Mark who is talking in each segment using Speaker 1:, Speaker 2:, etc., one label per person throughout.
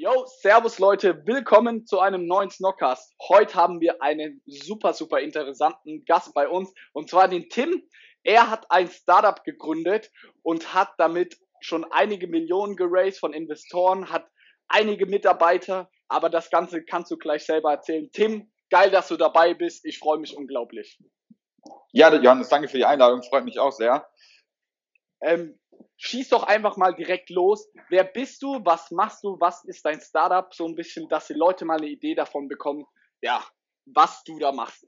Speaker 1: Yo, servus Leute, willkommen zu einem neuen Snockcast. Heute haben wir einen super, super interessanten Gast bei uns und zwar den Tim. Er hat ein Startup gegründet und hat damit schon einige Millionen geraced von Investoren, hat einige Mitarbeiter, aber das Ganze kannst du gleich selber erzählen. Tim, geil, dass du dabei bist. Ich freue mich unglaublich.
Speaker 2: Ja, Johannes, danke für die Einladung. Freut mich auch sehr.
Speaker 1: Ähm, schieß doch einfach mal direkt los. Wer bist du? Was machst du? Was ist dein Startup? So ein bisschen, dass die Leute mal eine Idee davon bekommen, ja, was du da machst.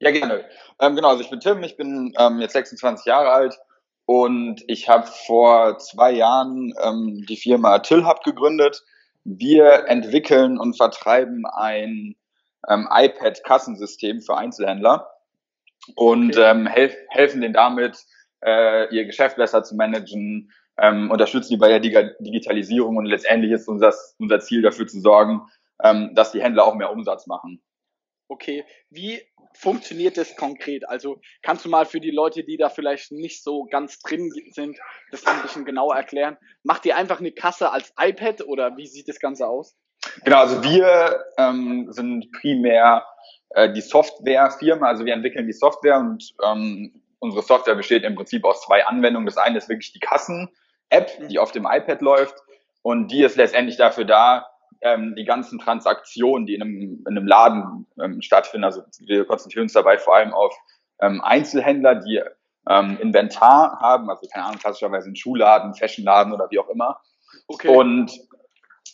Speaker 2: Ja, gerne. Ähm, genau, also ich bin Tim, ich bin ähm, jetzt 26 Jahre alt und ich habe vor zwei Jahren ähm, die Firma Tillhub gegründet. Wir entwickeln und vertreiben ein ähm, iPad-Kassensystem für Einzelhändler und okay. ähm, helf, helfen denen damit, äh, ihr Geschäft besser zu managen, ähm, unterstützen die bei der Digitalisierung und letztendlich ist unser, unser Ziel dafür zu sorgen, ähm, dass die Händler auch mehr Umsatz machen.
Speaker 1: Okay, wie funktioniert das konkret? Also kannst du mal für die Leute, die da vielleicht nicht so ganz drin sind, das ein bisschen genauer erklären? Macht ihr einfach eine Kasse als iPad oder wie sieht das Ganze aus?
Speaker 2: Genau, also wir ähm, sind primär äh, die Softwarefirma, also wir entwickeln die Software und ähm, unsere Software besteht im Prinzip aus zwei Anwendungen. Das eine ist wirklich die Kassen-App, mhm. die auf dem iPad läuft und die ist letztendlich dafür da, ähm, die ganzen Transaktionen, die in einem, in einem Laden ähm, stattfinden, also wir konzentrieren uns dabei vor allem auf ähm, Einzelhändler, die ähm, Inventar haben, also keine Ahnung, klassischerweise ein Schuhladen, Fashionladen oder wie auch immer. Okay. Und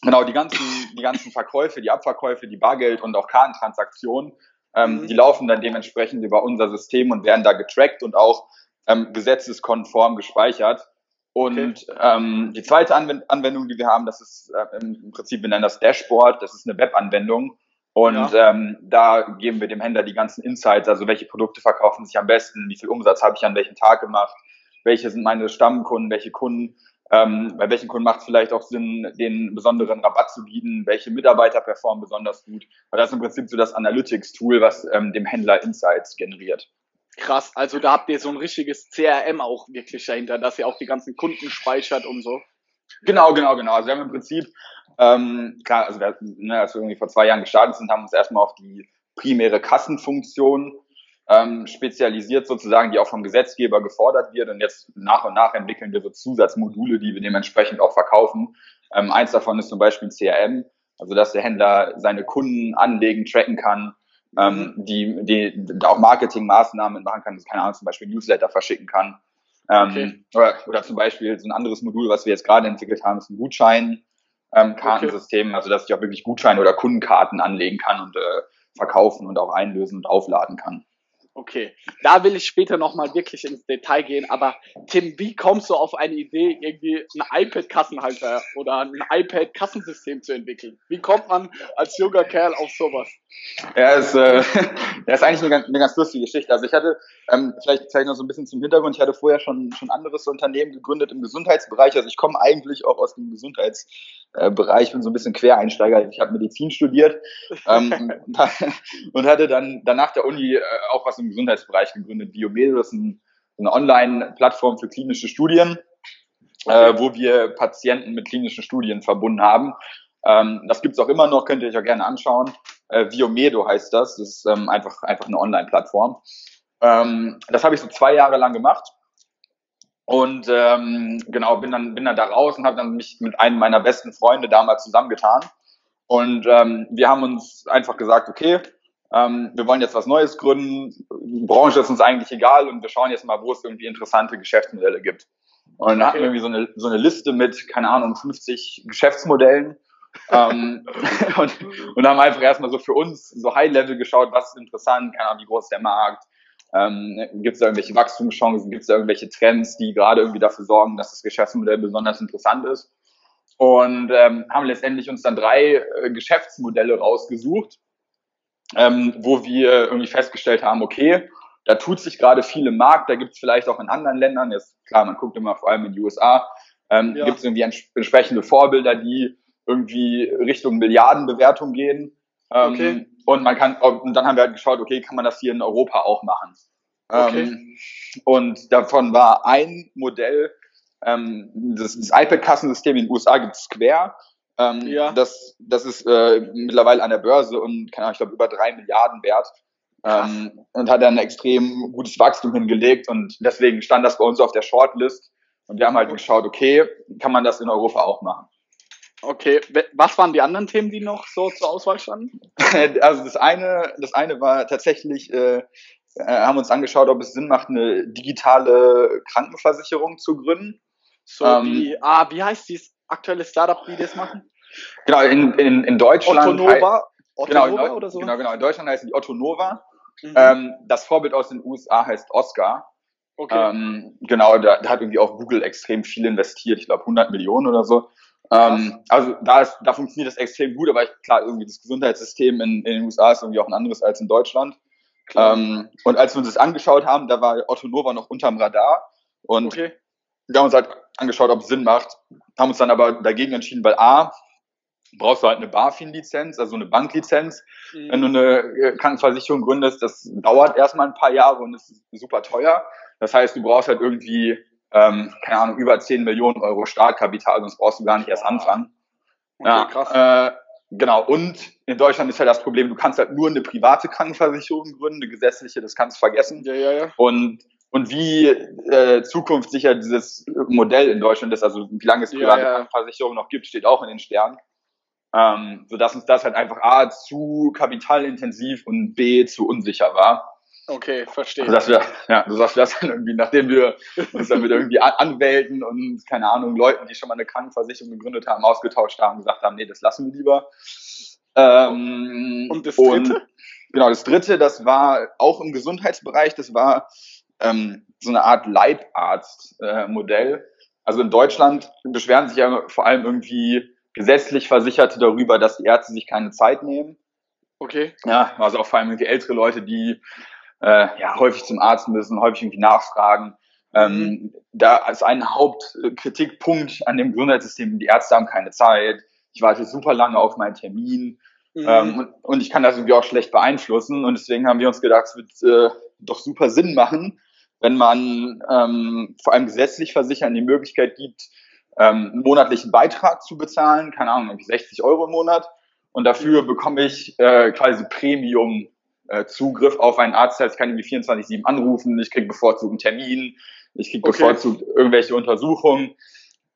Speaker 2: genau die ganzen, die ganzen Verkäufe, die Abverkäufe, die Bargeld und auch Kartentransaktionen ähm, mhm. Die laufen dann dementsprechend über unser System und werden da getrackt und auch ähm, gesetzeskonform gespeichert. Und okay. ähm, die zweite Anwend Anwendung, die wir haben, das ist äh, im Prinzip, wir nennen das Dashboard, das ist eine Webanwendung. Und ja. ähm, da geben wir dem Händler die ganzen Insights, also welche Produkte verkaufen sich am besten, wie viel Umsatz habe ich an welchem Tag gemacht, welche sind meine Stammkunden, welche Kunden ähm, bei welchen Kunden macht es vielleicht auch Sinn, den besonderen Rabatt zu bieten? Welche Mitarbeiter performen besonders gut? Weil das ist im Prinzip so das Analytics-Tool, was ähm, dem Händler Insights generiert.
Speaker 1: Krass, also da habt ihr so ein richtiges CRM auch wirklich dahinter, dass ihr auch die ganzen Kunden speichert und so.
Speaker 2: Genau, genau, genau. Also wir haben im Prinzip, ähm, klar, also wir, ne, als wir irgendwie vor zwei Jahren gestartet sind, haben uns erstmal auf die primäre Kassenfunktion ähm, spezialisiert sozusagen, die auch vom Gesetzgeber gefordert wird. Und jetzt nach und nach entwickeln wir so Zusatzmodule, die wir dementsprechend auch verkaufen. Ähm, eins davon ist zum Beispiel CRM, also dass der Händler seine Kunden anlegen, tracken kann, ähm, mhm. die, die auch Marketingmaßnahmen machen kann, keine Ahnung, zum Beispiel Newsletter verschicken kann. Ähm, okay. oder, oder zum Beispiel so ein anderes Modul, was wir jetzt gerade entwickelt haben, ist ein Gutschein. Ähm, Kartensystem, okay. also dass ich auch wirklich Gutscheine oder Kundenkarten anlegen kann und äh, verkaufen und auch einlösen und aufladen kann.
Speaker 1: Okay, da will ich später nochmal wirklich ins Detail gehen, aber Tim, wie kommst du auf eine Idee, irgendwie ein iPad-Kassenhalter oder ein iPad-Kassensystem zu entwickeln? Wie kommt man als junger Kerl auf sowas?
Speaker 2: Ja, ist, äh, das ist eigentlich eine ganz, eine ganz lustige Geschichte. Also ich hatte, ähm, vielleicht zeige ich noch so ein bisschen zum Hintergrund, ich hatte vorher schon, schon anderes Unternehmen gegründet im Gesundheitsbereich. Also ich komme eigentlich auch aus dem Gesundheitsbereich, bin so ein bisschen Quereinsteiger. Ich habe Medizin studiert ähm, und hatte dann danach der Uni äh, auch was im Gesundheitsbereich gegründet. Biomedo, das ist ein, eine Online-Plattform für klinische Studien, äh, wo wir Patienten mit klinischen Studien verbunden haben. Ähm, das gibt's auch immer noch, könnt ihr euch auch gerne anschauen. Äh, Biomedo heißt das. Das ist ähm, einfach, einfach eine Online-Plattform. Ähm, das habe ich so zwei Jahre lang gemacht. Und ähm, genau, bin dann, bin dann da raus und habe dann mich mit einem meiner besten Freunde damals zusammengetan. Und ähm, wir haben uns einfach gesagt, okay, ähm, wir wollen jetzt was Neues gründen, die Branche ist uns eigentlich egal und wir schauen jetzt mal, wo es irgendwie interessante Geschäftsmodelle gibt. Und dann hatten wir irgendwie so eine, so eine Liste mit, keine Ahnung, 50 Geschäftsmodellen ähm, und, und haben einfach erstmal so für uns so High-Level geschaut, was ist interessant, keine Ahnung, wie groß ist der Markt, ähm, gibt es da irgendwelche Wachstumschancen, gibt es da irgendwelche Trends, die gerade irgendwie dafür sorgen, dass das Geschäftsmodell besonders interessant ist. Und ähm, haben letztendlich uns dann drei äh, Geschäftsmodelle rausgesucht, ähm, wo wir irgendwie festgestellt haben, okay, da tut sich gerade viel im Markt, da gibt es vielleicht auch in anderen Ländern, jetzt klar, man guckt immer vor allem in die USA, ähm, ja. gibt es irgendwie entsprechende Vorbilder, die irgendwie Richtung Milliardenbewertung gehen. Ähm, okay. Und man kann, und dann haben wir halt geschaut, okay, kann man das hier in Europa auch machen? Okay. Ähm, und davon war ein Modell, ähm, das, das iPad-Kassensystem in den USA gibt Square. Ähm, ja. das, das ist äh, mittlerweile an der Börse und keine Ahnung, ich glaube über drei Milliarden wert. Ähm, und hat dann ein extrem gutes Wachstum hingelegt und deswegen stand das bei uns auf der Shortlist und wir haben halt geschaut, okay, kann man das in Europa auch machen?
Speaker 1: Okay, was waren die anderen Themen, die noch so zur Auswahl standen?
Speaker 2: also das eine, das eine war tatsächlich, äh, äh, haben uns angeschaut, ob es Sinn macht, eine digitale Krankenversicherung zu gründen.
Speaker 1: So ähm, wie, ah, wie heißt dieses aktuelle Startup, die das machen?
Speaker 2: Genau, in, in, in Deutschland.
Speaker 1: Otto Nova,
Speaker 2: Otto genau, Nova oder so? Genau, genau. In Deutschland heißen die Otto Nova. Mhm. Ähm, das Vorbild aus den USA heißt Oscar. Okay. Ähm, genau, da, da, hat irgendwie auch Google extrem viel investiert. Ich glaube 100 Millionen oder so. Ähm, also da, ist, da funktioniert das extrem gut, aber ich, klar, irgendwie das Gesundheitssystem in, in den USA ist irgendwie auch ein anderes als in Deutschland. Ähm, und als wir uns das angeschaut haben, da war Otto Nova noch unterm Radar und okay. wir haben uns halt angeschaut, ob es Sinn macht, haben uns dann aber dagegen entschieden, weil A, brauchst du halt eine BaFin-Lizenz, also eine Banklizenz. Mhm. Wenn du eine äh, Krankenversicherung gründest, das dauert erstmal ein paar Jahre und ist super teuer. Das heißt, du brauchst halt irgendwie ähm, keine Ahnung, über 10 Millionen Euro Startkapital, sonst brauchst du gar nicht erst anfangen. Okay, ja, krass. Äh, genau. Und in Deutschland ist ja das Problem, du kannst halt nur eine private Krankenversicherung gründen, eine gesetzliche, das kannst du vergessen.
Speaker 1: Ja, ja, ja.
Speaker 2: Und und wie äh, zukunftssicher dieses Modell in Deutschland ist, also wie lange es private ja, ja. Krankenversicherung noch gibt, steht auch in den Sternen. Ähm, sodass uns das halt einfach A zu kapitalintensiv und B zu unsicher war.
Speaker 1: Okay, verstehe.
Speaker 2: Also, dass wir, ja, du sagst das dann irgendwie, nachdem wir uns dann mit irgendwie Anwälten und, keine Ahnung, Leuten, die schon mal eine Krankenversicherung gegründet haben, ausgetauscht haben, gesagt haben, nee, das lassen wir lieber. Ähm,
Speaker 1: und das dritte? Und,
Speaker 2: genau, das dritte, das war auch im Gesundheitsbereich, das war ähm, so eine Art Leibarzt-Modell. Äh, also in Deutschland beschweren sich ja vor allem irgendwie gesetzlich Versicherte darüber, dass die Ärzte sich keine Zeit nehmen.
Speaker 1: Okay.
Speaker 2: Ja, also auch vor allem irgendwie ältere Leute, die äh, ja, häufig zum Arzt müssen, häufig irgendwie nachfragen. Ähm, mhm. da ist ein Hauptkritikpunkt an dem Gesundheitssystem, die Ärzte haben keine Zeit. Ich warte super lange auf meinen Termin. Mhm. Ähm, und, und, ich kann das irgendwie auch schlecht beeinflussen. Und deswegen haben wir uns gedacht, es wird äh, doch super Sinn machen, wenn man ähm, vor allem gesetzlich Versichern die Möglichkeit gibt, ähm, einen monatlichen Beitrag zu bezahlen, keine Ahnung, irgendwie 60 Euro im Monat. Und dafür bekomme ich äh, quasi Premium äh, Zugriff auf einen Arzt. Ich kann irgendwie 24-7 anrufen, ich kriege bevorzugt einen Termin, ich kriege okay. bevorzugt irgendwelche Untersuchungen.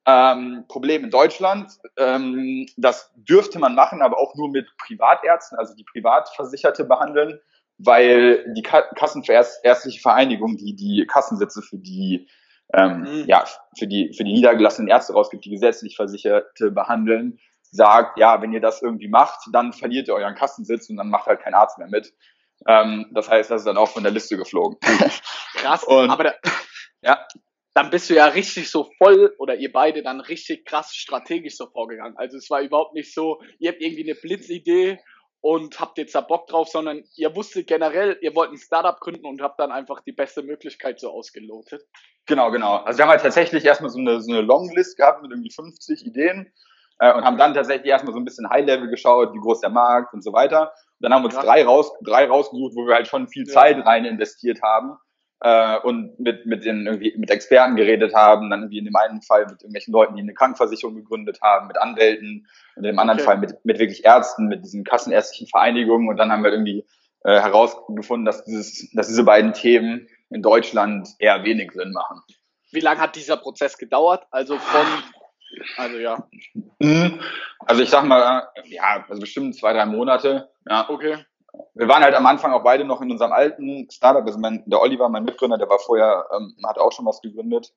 Speaker 2: Ähm, Problem in Deutschland, ähm, das dürfte man machen, aber auch nur mit Privatärzten, also die Privatversicherte behandeln, weil die Ka Kassenärztliche Vereinigung, die die Kassensitze für die ähm, mhm. ja, für die, für die niedergelassenen Ärzte rausgibt, die gesetzlich Versicherte behandeln, sagt, ja, wenn ihr das irgendwie macht, dann verliert ihr euren Kassensitz und dann macht halt kein Arzt mehr mit. Ähm, das heißt, das ist dann auch von der Liste geflogen.
Speaker 1: Krass, und, aber da, ja. dann bist du ja richtig so voll oder ihr beide dann richtig krass strategisch so vorgegangen. Also es war überhaupt nicht so, ihr habt irgendwie eine Blitzidee und habt jetzt da Bock drauf, sondern ihr wusstet generell, ihr wollt ein Startup gründen und habt dann einfach die beste Möglichkeit so ausgelotet.
Speaker 2: Genau, genau. Also wir haben halt tatsächlich erstmal so eine, so eine Longlist gehabt mit irgendwie 50 Ideen äh, und haben dann tatsächlich erstmal so ein bisschen High-Level geschaut, wie groß der Markt und so weiter. Dann haben wir uns drei, raus, drei rausgesucht, wo wir halt schon viel Zeit rein investiert haben äh, und mit, mit, den, irgendwie, mit Experten geredet haben, dann irgendwie in dem einen Fall mit irgendwelchen Leuten, die eine Krankenversicherung gegründet haben, mit Anwälten und in dem anderen okay. Fall mit, mit wirklich Ärzten, mit diesen kassenärztlichen Vereinigungen und dann haben wir irgendwie äh, herausgefunden, dass, dieses, dass diese beiden Themen in Deutschland eher wenig Sinn machen.
Speaker 1: Wie lange hat dieser Prozess gedauert? Also von also ja.
Speaker 2: Mhm. Also ich sag mal, ja, also bestimmt zwei, drei Monate. Ja.
Speaker 1: Okay.
Speaker 2: Wir waren halt am Anfang auch beide noch in unserem alten Startup. Also mein, der Oliver, mein Mitgründer, der war vorher, ähm, hat auch schon was gegründet.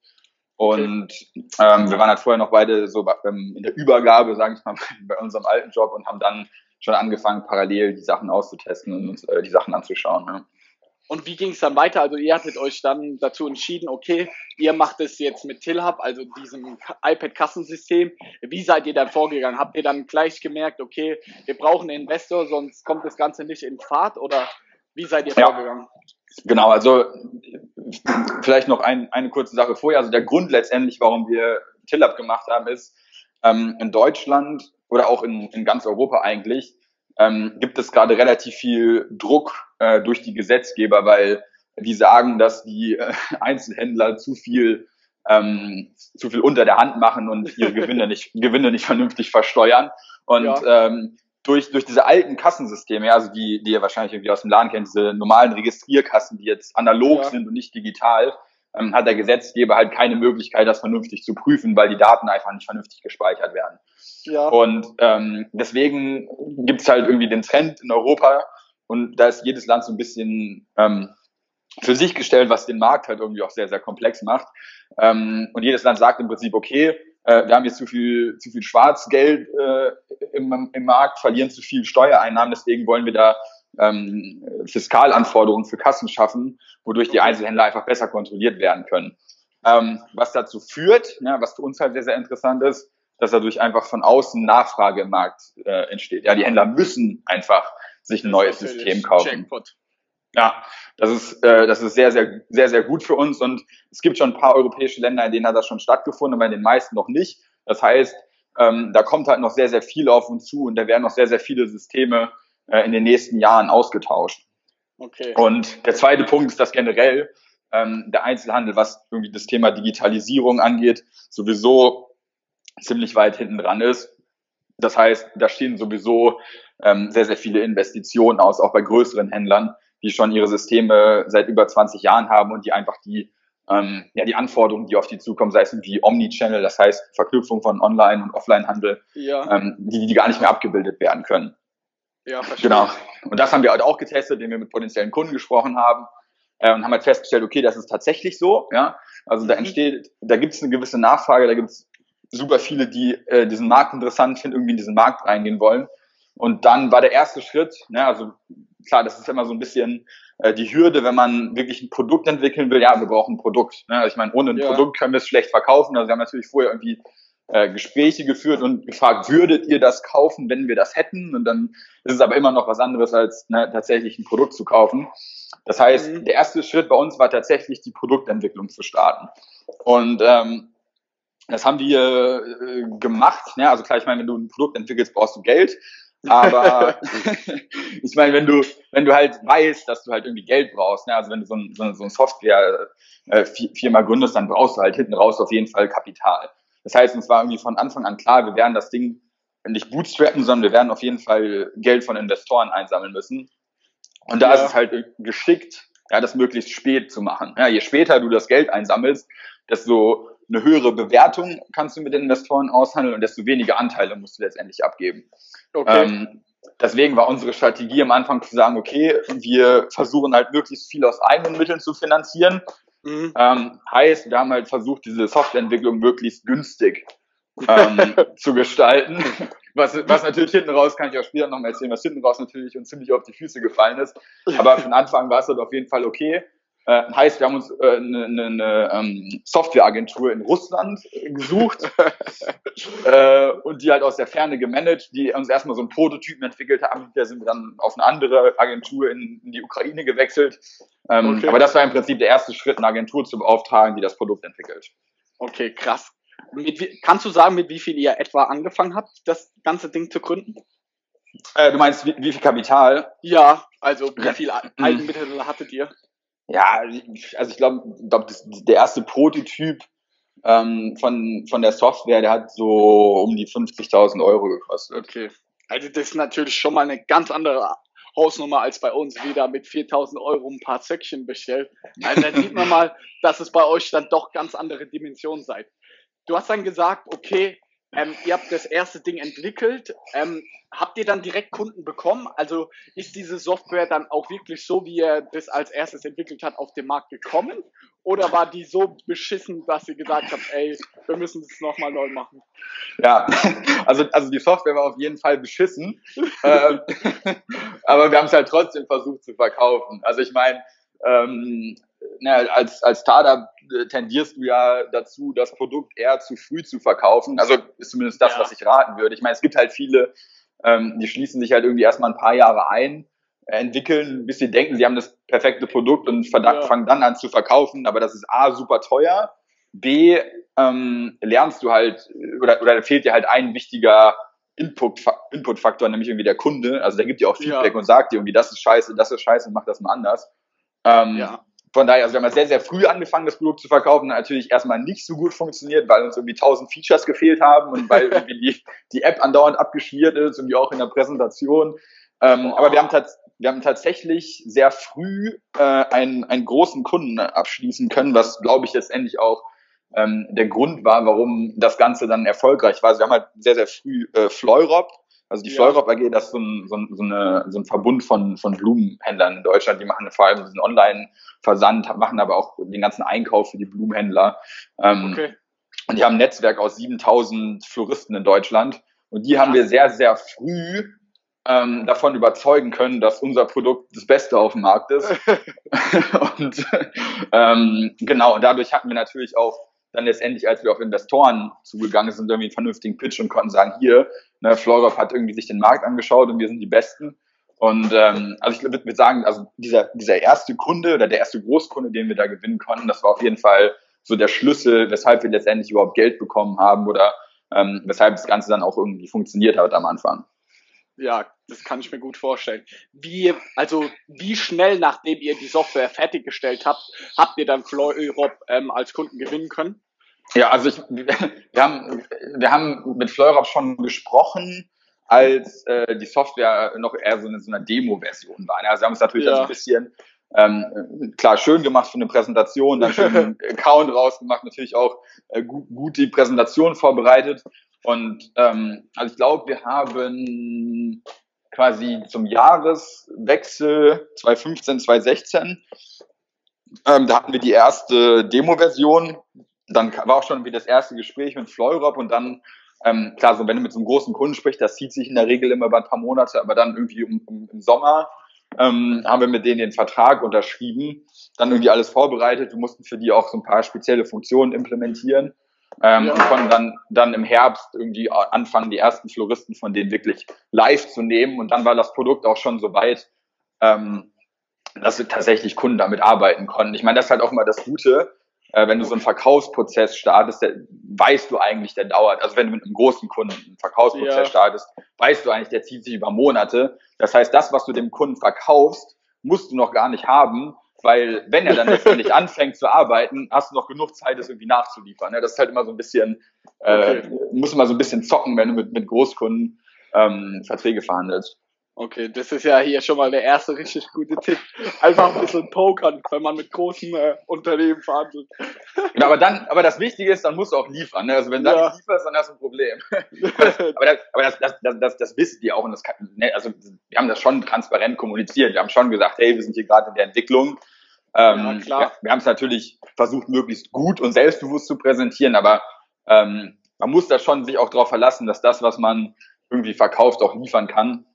Speaker 2: Und ähm, wir waren halt vorher noch beide so in der Übergabe, sage ich mal, bei unserem alten Job und haben dann schon angefangen, parallel die Sachen auszutesten und uns äh, die Sachen anzuschauen. Ja.
Speaker 1: Und wie ging es dann weiter? Also ihr hattet euch dann dazu entschieden, okay, ihr macht es jetzt mit TillHub, also diesem iPad-Kassensystem. Wie seid ihr dann vorgegangen? Habt ihr dann gleich gemerkt, okay, wir brauchen einen Investor, sonst kommt das Ganze nicht in Fahrt? Oder wie seid ihr ja. vorgegangen?
Speaker 2: Genau, also vielleicht noch ein, eine kurze Sache vorher. Also der Grund letztendlich, warum wir TillHub gemacht haben, ist, ähm, in Deutschland oder auch in, in ganz Europa eigentlich, ähm, gibt es gerade relativ viel Druck äh, durch die Gesetzgeber, weil die sagen, dass die äh, Einzelhändler zu viel ähm, zu viel unter der Hand machen und ihre Gewinne nicht, Gewinne nicht vernünftig versteuern. Und ja. ähm, durch, durch diese alten Kassensysteme, ja, also die, die ihr wahrscheinlich irgendwie aus dem Laden kennt, diese normalen Registrierkassen, die jetzt analog ja. sind und nicht digital, ähm, hat der Gesetzgeber halt keine Möglichkeit, das vernünftig zu prüfen, weil die Daten einfach nicht vernünftig gespeichert werden. Ja. Und ähm, deswegen gibt es halt irgendwie den Trend in Europa und da ist jedes Land so ein bisschen ähm, für sich gestellt, was den Markt halt irgendwie auch sehr, sehr komplex macht. Ähm, und jedes Land sagt im Prinzip, okay, äh, wir haben jetzt zu viel, zu viel Schwarzgeld äh, im, im Markt, verlieren zu viel Steuereinnahmen, deswegen wollen wir da ähm, Fiskalanforderungen für Kassen schaffen, wodurch die Einzelhändler einfach besser kontrolliert werden können. Ähm, was dazu führt, ja, was für uns halt sehr, sehr interessant ist, dass dadurch einfach von außen Nachfrage im Markt äh, entsteht. Ja, die Händler müssen einfach sich ein neues System kaufen. Jackpot. Ja, das ist, äh, das ist sehr, sehr, sehr, sehr gut für uns und es gibt schon ein paar europäische Länder, in denen hat das schon stattgefunden, aber in den meisten noch nicht. Das heißt, ähm, da kommt halt noch sehr, sehr viel auf uns zu und da werden noch sehr, sehr viele Systeme äh, in den nächsten Jahren ausgetauscht. Okay. Und der zweite Punkt ist, dass generell ähm, der Einzelhandel, was irgendwie das Thema Digitalisierung angeht, sowieso ziemlich weit hinten dran ist. Das heißt, da stehen sowieso ähm, sehr, sehr viele Investitionen aus, auch bei größeren Händlern, die schon ihre Systeme seit über 20 Jahren haben und die einfach die, ähm, ja, die Anforderungen, die auf die zukommen, sei es wie Omnichannel, das heißt Verknüpfung von Online- und Offline-Handel, ja. ähm, die, die gar nicht mehr abgebildet werden können. Ja, verstehe. Genau. Und das haben wir halt auch getestet, indem wir mit potenziellen Kunden gesprochen haben äh, und haben halt festgestellt, okay, das ist tatsächlich so. Ja, also da mhm. entsteht, da gibt es eine gewisse Nachfrage, da gibt es super viele, die äh, diesen Markt interessant finden, irgendwie in diesen Markt reingehen wollen. Und dann war der erste Schritt, ne, also klar, das ist immer so ein bisschen äh, die Hürde, wenn man wirklich ein Produkt entwickeln will. Ja, wir brauchen ein Produkt. Ne? Also ich meine, ohne ein ja. Produkt können wir es schlecht verkaufen. Also wir haben natürlich vorher irgendwie äh, Gespräche geführt und gefragt, würdet ihr das kaufen, wenn wir das hätten? Und dann ist es aber immer noch was anderes, als ne, tatsächlich ein Produkt zu kaufen. Das heißt, mhm. der erste Schritt bei uns war tatsächlich die Produktentwicklung zu starten. Und ähm, das haben wir äh, gemacht. Ja, also klar, ich meine, wenn du ein Produkt entwickelst, brauchst du Geld. Aber ich meine, wenn du, wenn du halt weißt, dass du halt irgendwie Geld brauchst, ne, also wenn du so ein, so ein Software-Firma äh, gründest, dann brauchst du halt hinten raus auf jeden Fall Kapital. Das heißt, uns war irgendwie von Anfang an klar, wir werden das Ding nicht bootstrappen, sondern wir werden auf jeden Fall Geld von Investoren einsammeln müssen. Und da ja. ist es halt geschickt, ja, das möglichst spät zu machen. Ja, je später du das Geld einsammelst, desto eine höhere Bewertung kannst du mit den Investoren aushandeln und desto weniger Anteile musst du letztendlich abgeben. Okay. Ähm, deswegen war unsere Strategie am Anfang zu sagen, okay, wir versuchen halt möglichst viel aus eigenen Mitteln zu finanzieren Mhm. Ähm, heißt, wir haben halt versucht, diese Softwareentwicklung möglichst günstig ähm, zu gestalten. Was, was natürlich hinten raus, kann ich auch später noch mal erzählen, was hinten raus natürlich uns ziemlich auf die Füße gefallen ist. Aber von Anfang war es halt auf jeden Fall okay. Äh, heißt, wir haben uns eine äh, ne, ne, ne ähm, Softwareagentur in Russland gesucht äh, und die halt aus der Ferne gemanagt, die uns erstmal so einen Prototypen entwickelt haben. Da sind wir dann auf eine andere Agentur in, in die Ukraine gewechselt. Ähm, okay. Aber das war im Prinzip der erste Schritt, eine Agentur zu beauftragen, die das Produkt entwickelt.
Speaker 1: Okay, krass. Wie, kannst du sagen, mit wie viel ihr etwa angefangen habt, das ganze Ding zu gründen?
Speaker 2: Äh, du meinst, wie, wie, viel Kapital?
Speaker 1: Ja, also wie viel Eigenmittel hattet ihr?
Speaker 2: Ja, also ich glaube, glaub, der erste Prototyp ähm, von, von der Software, der hat so um die 50.000 Euro gekostet.
Speaker 1: Okay. Also das ist natürlich schon mal eine ganz andere Hausnummer als bei uns, wieder mit 4.000 Euro ein paar Säckchen bestellt. Also da sieht man mal, dass es bei euch dann doch ganz andere Dimensionen seid. Du hast dann gesagt, okay, ähm, ihr habt das erste Ding entwickelt. Ähm, habt ihr dann direkt Kunden bekommen? Also ist diese Software dann auch wirklich so, wie ihr das als erstes entwickelt hat, auf den Markt gekommen? Oder war die so beschissen, dass ihr gesagt habt, ey, wir müssen das nochmal neu machen?
Speaker 2: Ja, also, also die Software war auf jeden Fall beschissen. ähm, aber wir haben es halt trotzdem versucht zu verkaufen. Also ich meine, ähm, na, als, als Startup äh, tendierst du ja dazu, das Produkt eher zu früh zu verkaufen. Also ist zumindest das, ja. was ich raten würde. Ich meine, es gibt halt viele, ähm, die schließen sich halt irgendwie erstmal ein paar Jahre ein, entwickeln, bis sie denken, sie haben das perfekte Produkt und ja. fangen dann an zu verkaufen. Aber das ist A, super teuer. B, ähm, lernst du halt, oder, oder fehlt dir halt ein wichtiger Input-Faktor, Input nämlich irgendwie der Kunde. Also der gibt dir auch Feedback ja. und sagt dir irgendwie, das ist scheiße, das ist scheiße, mach das mal anders. Ähm, ja. Von daher, also wir haben sehr, sehr früh angefangen, das Produkt zu verkaufen. Natürlich erstmal nicht so gut funktioniert, weil uns irgendwie tausend Features gefehlt haben und weil irgendwie die, die App andauernd abgeschmiert ist, irgendwie auch in der Präsentation. Ähm, aber wir haben, wir haben tatsächlich sehr früh äh, einen, einen großen Kunden abschließen können, was, glaube ich, letztendlich auch ähm, der Grund war, warum das Ganze dann erfolgreich war. Also wir haben halt sehr, sehr früh äh, Fleurop, also die ja. Fleurop AG, das ist so ein, so, ein, so, eine, so ein Verbund von, von Blumenhändlern in Deutschland. Die machen vor allem diesen Online-Versand, machen aber auch den ganzen Einkauf für die Blumenhändler. Ähm, okay. Und die haben ein Netzwerk aus 7000 Floristen in Deutschland. Und die haben wir sehr, sehr früh ähm, davon überzeugen können, dass unser Produkt das Beste auf dem Markt ist. und ähm, genau, und dadurch hatten wir natürlich auch dann letztendlich, als wir auf Investoren zugegangen sind, irgendwie einen vernünftigen Pitch und konnten sagen, hier, ne, Florov hat irgendwie sich den Markt angeschaut und wir sind die Besten. Und ähm, also ich würde würd sagen, also dieser, dieser erste Kunde oder der erste Großkunde, den wir da gewinnen konnten, das war auf jeden Fall so der Schlüssel, weshalb wir letztendlich überhaupt Geld bekommen haben oder ähm, weshalb das Ganze dann auch irgendwie funktioniert hat am Anfang.
Speaker 1: Ja, das kann ich mir gut vorstellen. Wie, also, wie schnell, nachdem ihr die Software fertiggestellt habt, habt ihr dann Flow Europe ähm, als Kunden gewinnen können?
Speaker 2: Ja, also ich, wir haben, wir haben mit Fleurop schon gesprochen, als äh, die Software noch eher so eine, so eine Demo-Version war. Also wir haben es natürlich ja. also ein bisschen ähm, klar schön gemacht für eine Präsentation, dann schön einen Account rausgemacht, natürlich auch äh, gut, gut die Präsentation vorbereitet. Und ähm, also ich glaube, wir haben quasi zum Jahreswechsel 2015, 2016, ähm, da hatten wir die erste Demo-Version. Dann war auch schon wie das erste Gespräch mit Fleurop und dann, ähm, klar, so wenn du mit so einem großen Kunden sprichst, das zieht sich in der Regel immer über ein paar Monate, aber dann irgendwie um, um, im Sommer ähm, haben wir mit denen den Vertrag unterschrieben, dann irgendwie alles vorbereitet. Wir mussten für die auch so ein paar spezielle Funktionen implementieren. Ähm, ja. Und konnten dann, dann im Herbst irgendwie anfangen, die ersten Floristen von denen wirklich live zu nehmen. Und dann war das Produkt auch schon so weit, ähm, dass wir tatsächlich Kunden damit arbeiten konnten. Ich meine, das ist halt auch mal das Gute, äh, wenn du so einen Verkaufsprozess startest, der, weißt du eigentlich, der dauert. Also wenn du mit einem großen Kunden einen Verkaufsprozess ja. startest, weißt du eigentlich, der zieht sich über Monate. Das heißt, das, was du dem Kunden verkaufst, musst du noch gar nicht haben, weil wenn er dann letztendlich anfängt zu arbeiten, hast du noch genug Zeit, es irgendwie nachzuliefern. Ne? Das ist halt immer so ein bisschen, äh, okay. muss immer so ein bisschen zocken, wenn du mit, mit Großkunden ähm, Verträge verhandelst.
Speaker 1: Okay, das ist ja hier schon mal der erste richtig gute Tipp. Einfach ein bisschen pokern, wenn man mit großen äh, Unternehmen verhandelt.
Speaker 2: Genau, aber dann, aber das Wichtige ist, dann musst du auch liefern. Ne? Also wenn du ja. dann nicht lieferst, dann hast du ein Problem. aber das, aber das, das, das, das, das wissen die auch. Und das kann, ne? also wir haben das schon transparent kommuniziert. Wir haben schon gesagt, hey, wir sind hier gerade in der Entwicklung. Ähm, ja, klar. Wir, wir haben es natürlich versucht, möglichst gut und selbstbewusst zu präsentieren, aber ähm, man muss da schon sich auch darauf verlassen, dass das, was man irgendwie verkauft, auch liefern kann.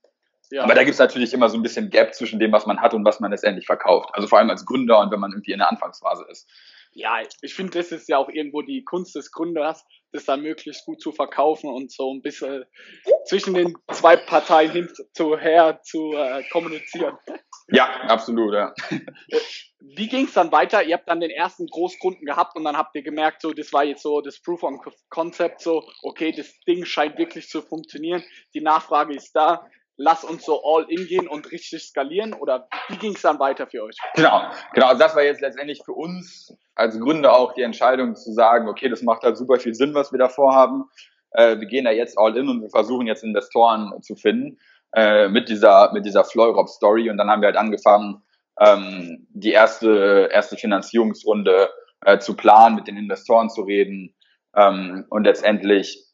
Speaker 2: Ja. Aber da gibt es natürlich immer so ein bisschen Gap zwischen dem, was man hat und was man letztendlich verkauft. Also vor allem als Gründer und wenn man irgendwie in der Anfangsphase ist.
Speaker 1: Ja, ich finde, das ist ja auch irgendwo die Kunst des Gründers, das dann möglichst gut zu verkaufen und so ein bisschen zwischen den zwei Parteien hin zu her zu äh, kommunizieren.
Speaker 2: Ja, absolut, ja.
Speaker 1: Wie ging es dann weiter? Ihr habt dann den ersten Großkunden gehabt und dann habt ihr gemerkt, so das war jetzt so das Proof of Concept, so okay, das Ding scheint wirklich zu funktionieren, die Nachfrage ist da lass uns so all in gehen und richtig skalieren? Oder wie ging es dann weiter für euch?
Speaker 2: Genau, genau. Also das war jetzt letztendlich für uns als Gründer auch die Entscheidung zu sagen, okay, das macht halt super viel Sinn, was wir da vorhaben. Äh, wir gehen da jetzt all in und wir versuchen jetzt Investoren zu finden äh, mit dieser, mit dieser Fleurop-Story. Und dann haben wir halt angefangen, ähm, die erste, erste Finanzierungsrunde äh, zu planen, mit den Investoren zu reden ähm, und letztendlich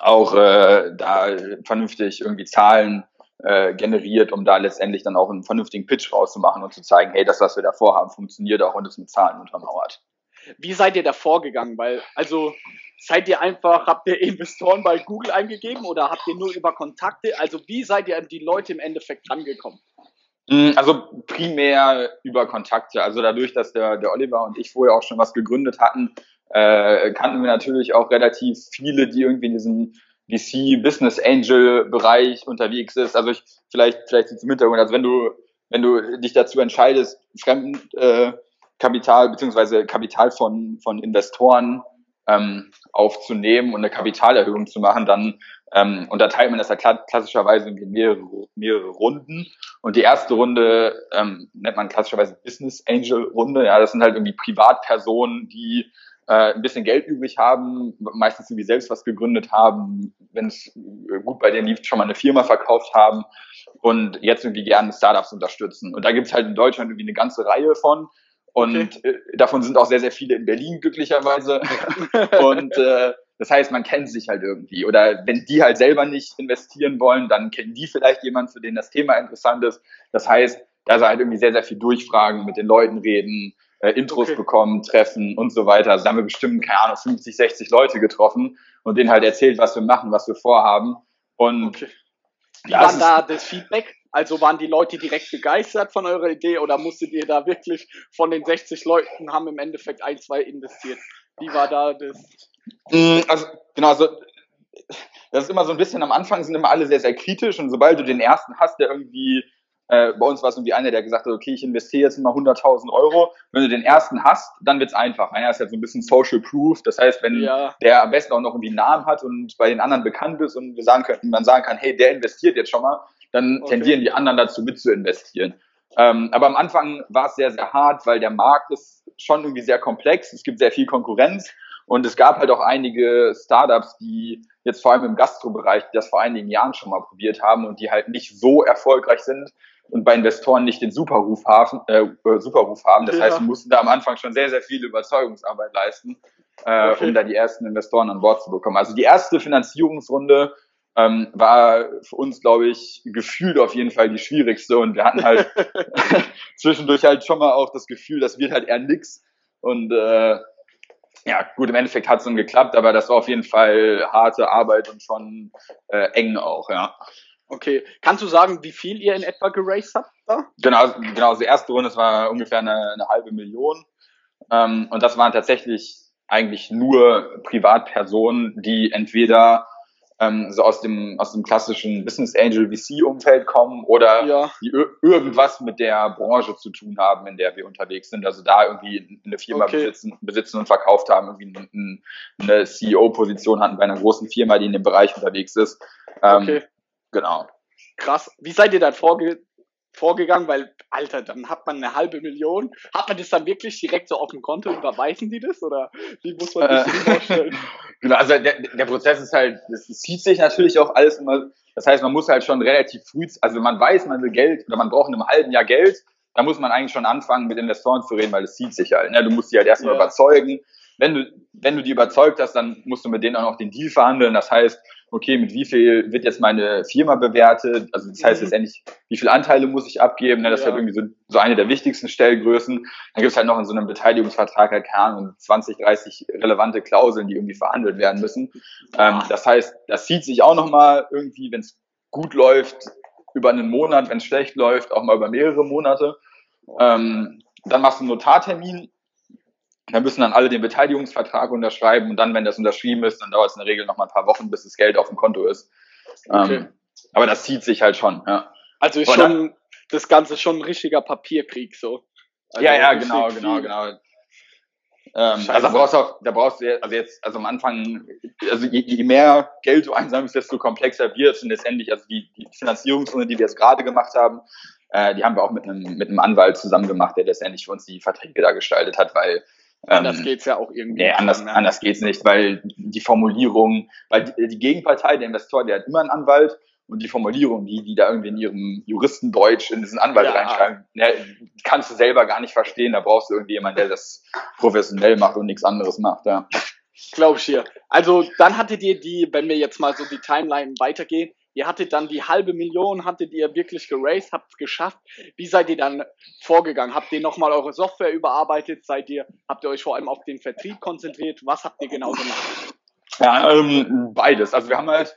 Speaker 2: auch äh, da vernünftig irgendwie Zahlen äh, generiert, um da letztendlich dann auch einen vernünftigen Pitch rauszumachen und zu zeigen, hey, das, was wir da vorhaben, funktioniert auch und ist mit Zahlen untermauert.
Speaker 1: Wie seid ihr da vorgegangen? Weil, also, seid ihr einfach, habt ihr Investoren bei Google eingegeben oder habt ihr nur über Kontakte? Also, wie seid ihr an die Leute im Endeffekt rangekommen?
Speaker 2: Hm, also primär über Kontakte. Also dadurch, dass der, der Oliver und ich vorher auch schon was gegründet hatten, äh, kannten wir natürlich auch relativ viele, die irgendwie in diesem VC Business Angel Bereich unterwegs ist. Also ich vielleicht vielleicht zum Hintergrund, also wenn du wenn du dich dazu entscheidest, Fremdenkapital äh, Kapital, beziehungsweise Kapital von von Investoren ähm, aufzunehmen und eine Kapitalerhöhung zu machen, dann ähm, unterteilt man das ja klassischerweise in mehrere, mehrere Runden. Und die erste Runde ähm, nennt man klassischerweise Business Angel Runde. Ja, das sind halt irgendwie Privatpersonen, die äh, ein bisschen Geld übrig haben, meistens irgendwie selbst was gegründet haben, wenn es gut bei denen lief, schon mal eine Firma verkauft haben und jetzt irgendwie gerne Startups unterstützen. Und da gibt es halt in Deutschland irgendwie eine ganze Reihe von. Und okay. äh, davon sind auch sehr, sehr viele in Berlin glücklicherweise. und äh, das heißt, man kennt sich halt irgendwie. Oder wenn die halt selber nicht investieren wollen, dann kennen die vielleicht jemanden, für den das Thema interessant ist. Das heißt, da ist halt irgendwie sehr, sehr viel durchfragen, mit den Leuten reden, äh, Intros okay. bekommen, treffen und so weiter. Also da haben wir bestimmt, keine Ahnung, 50, 60 Leute getroffen und denen halt erzählt, was wir machen, was wir vorhaben. Und
Speaker 1: okay. Wie war da das Feedback? Also waren die Leute direkt begeistert von eurer Idee oder musstet ihr da wirklich von den 60 Leuten haben im Endeffekt ein, zwei investiert? Wie war da das?
Speaker 2: Mm, also, genau, also das ist immer so ein bisschen am Anfang sind immer alle sehr, sehr kritisch und sobald du den ersten hast, der irgendwie äh, bei uns war es irgendwie einer, der gesagt hat, okay, ich investiere jetzt mal 100.000 Euro. Wenn du den ersten hast, dann wird's einfach. Einer ist halt so ein bisschen Social Proof. Das heißt, wenn ja. der am besten auch noch irgendwie einen Namen hat und bei den anderen bekannt ist und wir sagen können, man sagen kann, hey, der investiert jetzt schon mal, dann okay. tendieren die anderen dazu mit zu investieren. Ähm, aber am Anfang war es sehr, sehr hart, weil der Markt ist schon irgendwie sehr komplex. Es gibt sehr viel Konkurrenz. Und es gab halt auch einige Startups, die jetzt vor allem im Gastrobereich, die das vor einigen Jahren schon mal probiert haben und die halt nicht so erfolgreich sind, und bei Investoren nicht den Superruf haben. Äh, äh, Superruf haben. Das ja. heißt, wir mussten da am Anfang schon sehr, sehr viel Überzeugungsarbeit leisten, äh, okay. um da die ersten Investoren an Bord zu bekommen. Also die erste Finanzierungsrunde ähm, war für uns, glaube ich, gefühlt auf jeden Fall die schwierigste und wir hatten halt zwischendurch halt schon mal auch das Gefühl, das wird halt eher nix und äh, ja, gut, im Endeffekt hat es dann geklappt, aber das war auf jeden Fall harte Arbeit und schon äh, eng auch, ja.
Speaker 1: Okay. Kannst du sagen, wie viel ihr in etwa geraced habt
Speaker 2: da? Genau, genau. Also die erste Runde, das war ungefähr eine, eine halbe Million. Ähm, und das waren tatsächlich eigentlich nur Privatpersonen, die entweder ähm, so aus dem, aus dem klassischen Business Angel VC Umfeld kommen oder ja. die irgendwas mit der Branche zu tun haben, in der wir unterwegs sind. Also da irgendwie eine Firma okay. besitzen, besitzen und verkauft haben, irgendwie eine CEO-Position hatten bei einer großen Firma, die in dem Bereich unterwegs ist. Ähm, okay. Genau.
Speaker 1: Krass. Wie seid ihr dann vorge vorgegangen? Weil, Alter, dann hat man eine halbe Million. Hat man das dann wirklich direkt so auf dem Konto? Überweisen die das? Oder wie muss man sich das vorstellen?
Speaker 2: Genau, also der, der Prozess ist halt, es zieht sich natürlich auch alles immer. Das heißt, man muss halt schon relativ früh, also man weiß, man will Geld oder man braucht in einem halben Jahr Geld, da muss man eigentlich schon anfangen, mit Investoren zu reden, weil es zieht sich halt. Ne? Du musst die halt erstmal ja. überzeugen. Wenn du, wenn du die überzeugt hast, dann musst du mit denen auch noch den Deal verhandeln. Das heißt, okay, mit wie viel wird jetzt meine Firma bewertet? Also das heißt mhm. letztendlich, wie viele Anteile muss ich abgeben? Ne? Das ja. ist halt irgendwie so, so eine der wichtigsten Stellgrößen. Dann gibt es halt noch in so einem Beteiligungsvertrag halt keine Ahnung, 20, 30 relevante Klauseln, die irgendwie verhandelt werden müssen. Ähm, das heißt, das zieht sich auch nochmal irgendwie, wenn es gut läuft, über einen Monat, wenn es schlecht läuft, auch mal über mehrere Monate. Ähm, dann machst du einen Notartermin, da müssen dann alle den Beteiligungsvertrag unterschreiben und dann, wenn das unterschrieben ist, dann dauert es in der Regel noch mal ein paar Wochen, bis das Geld auf dem Konto ist. Okay. Ähm, aber das zieht sich halt schon, ja.
Speaker 1: Also ist schon das Ganze schon ein richtiger Papierkrieg so.
Speaker 2: Also ja, ja, genau, genau, genau. Ähm, also da brauchst du auch, da brauchst du also jetzt, also am Anfang, also je, je mehr Geld du einsammelst, desto komplexer wird es und letztendlich, also die, die Finanzierungsrunde, die wir jetzt gerade gemacht haben, äh, die haben wir auch mit einem, mit einem Anwalt zusammen gemacht, der letztendlich für uns die Verträge da gestaltet hat, weil
Speaker 1: Anders ähm, geht's ja auch irgendwie.
Speaker 2: Nee, anders, mehr. anders geht's nicht, weil die Formulierung, weil die, die Gegenpartei, der Investor, der hat immer einen Anwalt und die Formulierung, die, die da irgendwie in ihrem Juristendeutsch in diesen Anwalt ja. reinschreiben, ne, kannst du selber gar nicht verstehen. Da brauchst du irgendwie jemanden, der das professionell macht und nichts anderes macht, ja.
Speaker 1: Glaub ich dir. Also, dann hattet ihr die, wenn wir jetzt mal so die Timeline weitergehen, Ihr hattet dann die halbe Million, hattet ihr wirklich geraced, habt es geschafft. Wie seid ihr dann vorgegangen? Habt ihr nochmal eure Software überarbeitet? Seid ihr, habt ihr euch vor allem auf den Vertrieb konzentriert? Was habt ihr genau gemacht?
Speaker 2: Ja, ähm, beides. Also wir haben halt,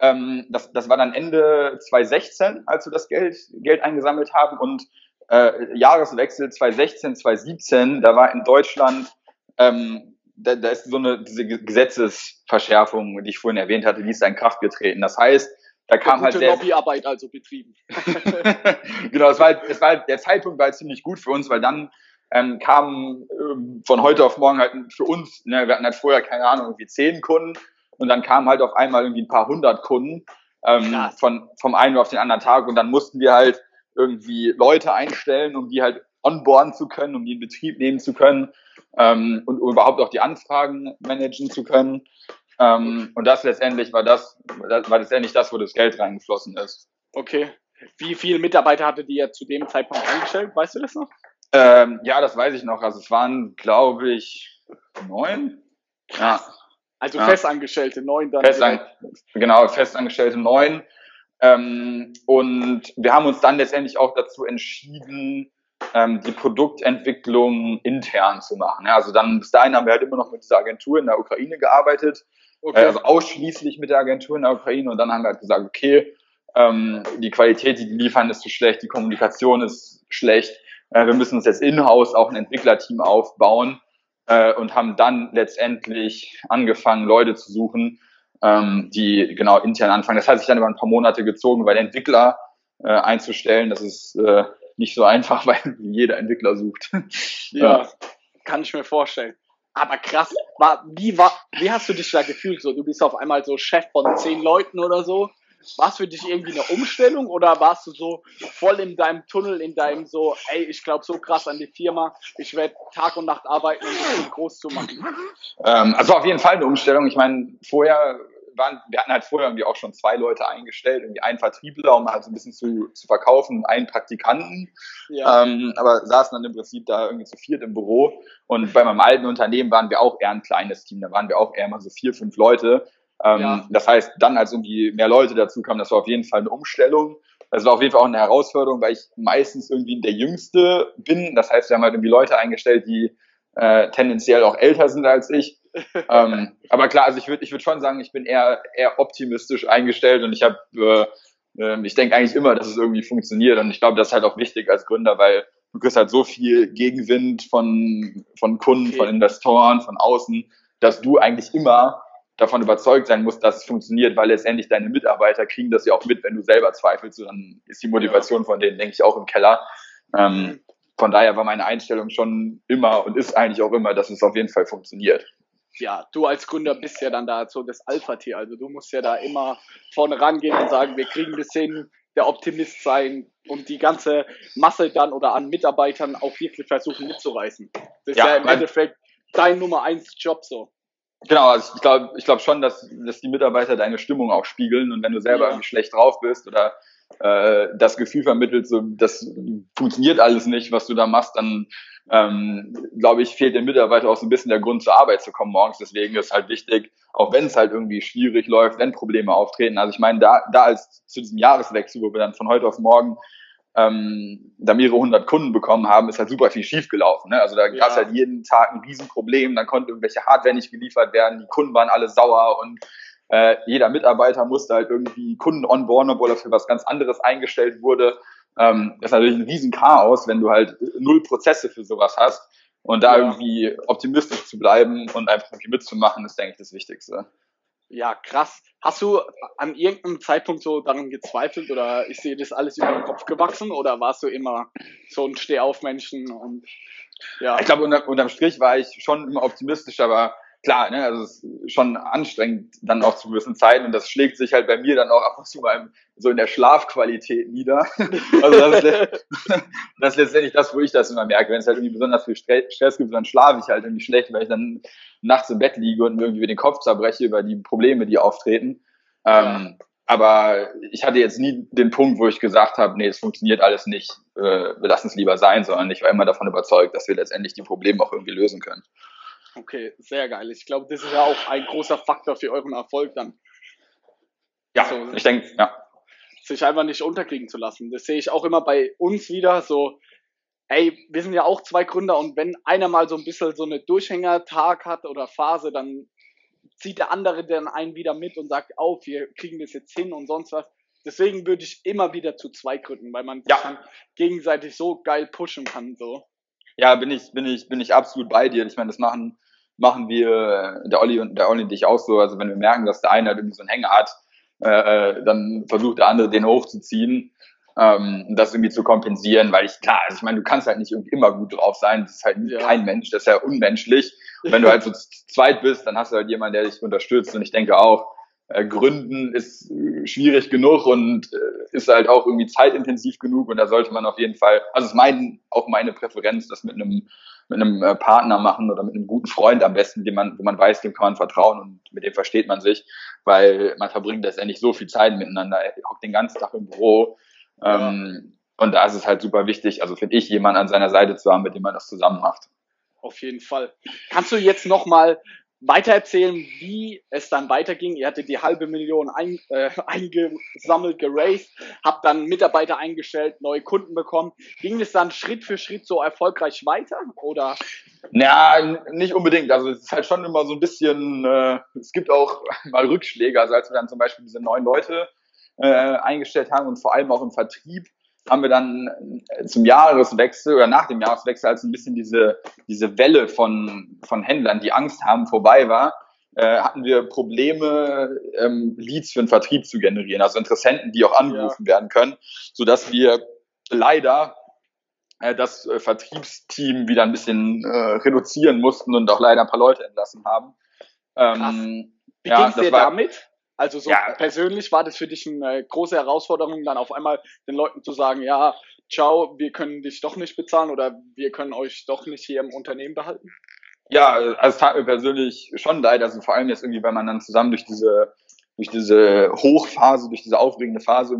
Speaker 2: ähm, das, das war dann Ende 2016, als wir das Geld, Geld eingesammelt haben und äh, Jahreswechsel 2016, 2017, da war in Deutschland ähm, da, da ist so eine diese Gesetzesverschärfung, die ich vorhin erwähnt hatte, die ist in Kraft getreten. Das heißt, da kam halt
Speaker 1: der Lobbyarbeit also betrieben.
Speaker 2: genau, es war, halt, es war halt, der Zeitpunkt war halt ziemlich gut für uns, weil dann ähm, kamen ähm, von heute auf morgen halt für uns, ne, wir hatten halt vorher keine Ahnung, irgendwie zehn Kunden und dann kamen halt auf einmal irgendwie ein paar hundert Kunden ähm, von, vom einen auf den anderen Tag und dann mussten wir halt irgendwie Leute einstellen, um die halt onboarden zu können, um die in Betrieb nehmen zu können ähm, und um überhaupt auch die Anfragen managen zu können. Ähm, und das letztendlich war das, war letztendlich das, wo das Geld reingeflossen ist.
Speaker 1: Okay. Wie viele Mitarbeiter hattet ihr zu dem Zeitpunkt eingestellt? Weißt du das noch?
Speaker 2: Ähm, ja, das weiß ich noch. Also es waren, glaube ich, neun.
Speaker 1: Ja. Also ja. Festangestellte neun dann.
Speaker 2: Festan genau, Festangestellte neun. Ähm, und wir haben uns dann letztendlich auch dazu entschieden, ähm, die Produktentwicklung intern zu machen. Ja, also dann bis dahin haben wir halt immer noch mit dieser Agentur in der Ukraine gearbeitet, okay. äh, also ausschließlich mit der Agentur in der Ukraine und dann haben wir halt gesagt, okay, ähm, die Qualität, die die liefern, ist zu schlecht, die Kommunikation ist schlecht, äh, wir müssen uns jetzt in-house auch ein Entwicklerteam aufbauen äh, und haben dann letztendlich angefangen, Leute zu suchen, ähm, die genau intern anfangen. Das hat sich dann über ein paar Monate gezogen, weil Entwickler äh, einzustellen, das ist äh, nicht so einfach, weil jeder Entwickler sucht.
Speaker 1: ja, ja, kann ich mir vorstellen. Aber krass, war, wie, war, wie hast du dich da gefühlt? So, du bist auf einmal so Chef von zehn Leuten oder so war es für dich irgendwie eine Umstellung oder warst du so voll in deinem Tunnel, in deinem so, ey, ich glaube so krass an die Firma, ich werde Tag und Nacht arbeiten, um das groß zu machen?
Speaker 2: Ähm, also auf jeden Fall eine Umstellung. Ich meine, vorher waren, wir hatten halt vorher irgendwie auch schon zwei Leute eingestellt, irgendwie einen Vertriebler, um halt so ein bisschen zu, zu verkaufen, einen Praktikanten. Ja. Ähm, aber saßen dann im Prinzip da irgendwie zu viert im Büro. Und bei meinem alten Unternehmen waren wir auch eher ein kleines Team. Da waren wir auch eher mal so vier, fünf Leute. Ähm, ja. Das heißt, dann als irgendwie mehr Leute dazu kamen, das war auf jeden Fall eine Umstellung. Das war auf jeden Fall auch eine Herausforderung, weil ich meistens irgendwie der Jüngste bin. Das heißt, wir haben halt irgendwie Leute eingestellt, die äh, tendenziell auch älter sind als ich. Ähm, aber klar, also ich würde ich würd schon sagen, ich bin eher, eher optimistisch eingestellt und ich habe, äh, äh, ich denke eigentlich immer, dass es irgendwie funktioniert und ich glaube, das ist halt auch wichtig als Gründer, weil du kriegst halt so viel Gegenwind von, von Kunden, okay. von Investoren, von außen, dass du eigentlich immer davon überzeugt sein musst, dass es funktioniert, weil letztendlich deine Mitarbeiter kriegen das ja auch mit, wenn du selber zweifelst, dann ist die Motivation ja. von denen, denke ich, auch im Keller. Ähm, von daher war meine Einstellung schon immer und ist eigentlich auch immer, dass es auf jeden Fall funktioniert.
Speaker 1: Ja, du als Gründer bist ja dann da so das Alpha-Tier, also du musst ja da immer vorne rangehen und sagen, wir kriegen das hin, der Optimist sein und die ganze Masse dann oder an Mitarbeitern auch wirklich versuchen mitzureißen. Das ist ja, im Endeffekt dein Nummer eins Job so.
Speaker 2: Genau, also ich glaube ich glaub schon, dass, dass die Mitarbeiter deine Stimmung auch spiegeln und wenn du selber ja. irgendwie schlecht drauf bist oder äh, das Gefühl vermittelt, so das funktioniert alles nicht, was du da machst, dann ähm, glaube ich, fehlt dem Mitarbeiter auch so ein bisschen der Grund zur Arbeit zu kommen morgens. Deswegen ist halt wichtig, auch wenn es halt irgendwie schwierig läuft, wenn Probleme auftreten. Also ich meine, da, da als zu diesem Jahreswechsel, wo wir dann von heute auf morgen ähm, da mehrere hundert Kunden bekommen haben, ist halt super viel schiefgelaufen. Ne? Also da ja. gab es halt jeden Tag ein Riesenproblem, dann konnte irgendwelche Hardware nicht geliefert werden, die Kunden waren alle sauer und äh, jeder Mitarbeiter musste halt irgendwie Kunden onboarden, obwohl er für was ganz anderes eingestellt wurde. Ähm, das ist natürlich ein Riesenchaos, wenn du halt null Prozesse für sowas hast. Und da ja. irgendwie optimistisch zu bleiben und einfach irgendwie mitzumachen, ist, denke ich, das Wichtigste.
Speaker 1: Ja, krass. Hast du an irgendeinem Zeitpunkt so daran gezweifelt oder ist dir das alles über den Kopf gewachsen oder warst du immer so ein Stehaufmenschen und
Speaker 2: ja? Ich glaube, unter, unterm Strich war ich schon immer optimistisch, aber klar, ne, also es ist schon anstrengend dann auch zu gewissen Zeiten und das schlägt sich halt bei mir dann auch ab und zu mal so in der Schlafqualität nieder. also das ist, das ist letztendlich das, wo ich das immer merke. Wenn es halt irgendwie besonders viel Stress gibt, dann schlafe ich halt irgendwie schlecht, weil ich dann nachts im Bett liege und irgendwie den Kopf zerbreche über die Probleme, die auftreten. Ähm, ja. Aber ich hatte jetzt nie den Punkt, wo ich gesagt habe, nee, es funktioniert alles nicht, äh, wir lassen es lieber sein, sondern ich war immer davon überzeugt, dass wir letztendlich die Probleme auch irgendwie lösen können.
Speaker 1: Okay, sehr geil. Ich glaube, das ist ja auch ein großer Faktor für euren Erfolg dann.
Speaker 2: Ja, so, ich denke, ja.
Speaker 1: Sich einfach nicht unterkriegen zu lassen. Das sehe ich auch immer bei uns wieder so. Ey, wir sind ja auch zwei Gründer und wenn einer mal so ein bisschen so eine Durchhängertag hat oder Phase, dann zieht der andere dann einen wieder mit und sagt, auf, wir kriegen das jetzt hin und sonst was. Deswegen würde ich immer wieder zu zwei gründen, weil man ja. dann gegenseitig so geil pushen kann, so.
Speaker 2: Ja, bin ich, bin ich, bin ich absolut bei dir. Ich meine, das machen, machen wir, der Olli und der Olli und ich auch so. Also wenn wir merken, dass der eine halt irgendwie so einen Hänger hat, äh, äh dann versucht der andere den hochzuziehen, ähm, das irgendwie zu kompensieren, weil ich, klar, also ich meine, du kannst halt nicht irgendwie immer gut drauf sein. Das ist halt ja. kein Mensch, das ist ja unmenschlich. Und wenn du halt so zweit bist, dann hast du halt jemanden, der dich unterstützt. Und ich denke auch, äh, Gründen ist äh, schwierig genug und äh, ist halt auch irgendwie zeitintensiv genug. Und da sollte man auf jeden Fall, also ist mein, auch meine Präferenz, das mit einem mit einem äh, Partner machen oder mit einem guten Freund am besten, dem man, wo man weiß, dem kann man vertrauen und mit dem versteht man sich, weil man verbringt letztendlich so viel Zeit miteinander, er hockt den ganzen Tag im Büro. Ähm, und da ist es halt super wichtig, also finde ich, jemanden an seiner Seite zu haben, mit dem man das zusammen macht.
Speaker 1: Auf jeden Fall. Kannst du jetzt nochmal weitererzählen, wie es dann weiterging. Ihr hattet die halbe Million ein, äh, eingesammelt, geraced, habt dann Mitarbeiter eingestellt, neue Kunden bekommen. Ging es dann Schritt für Schritt so erfolgreich weiter oder?
Speaker 2: Ja, nicht unbedingt. Also es ist halt schon immer so ein bisschen, äh, es gibt auch mal Rückschläge. Also als wir dann zum Beispiel diese neun Leute äh, eingestellt haben und vor allem auch im Vertrieb, haben wir dann äh, zum Jahreswechsel oder nach dem Jahreswechsel, als ein bisschen diese, diese Welle von, von Händlern, die Angst haben, vorbei war, äh, hatten wir Probleme, ähm, Leads für den Vertrieb zu generieren, also Interessenten, die auch angerufen ja. werden können, so dass wir leider äh, das äh, Vertriebsteam wieder ein bisschen reduzieren mussten und auch leider ein paar Leute entlassen haben.
Speaker 1: Ähm, Wie ja, ging's dir damit? Also so ja. persönlich war das für dich eine große Herausforderung, dann auf einmal den Leuten zu sagen, ja, ciao, wir können dich doch nicht bezahlen oder wir können euch doch nicht hier im Unternehmen behalten?
Speaker 2: Ja, also es tat mir persönlich schon leid, also vor allem jetzt irgendwie, wenn man dann zusammen durch diese durch diese Hochphase, durch diese aufregende Phase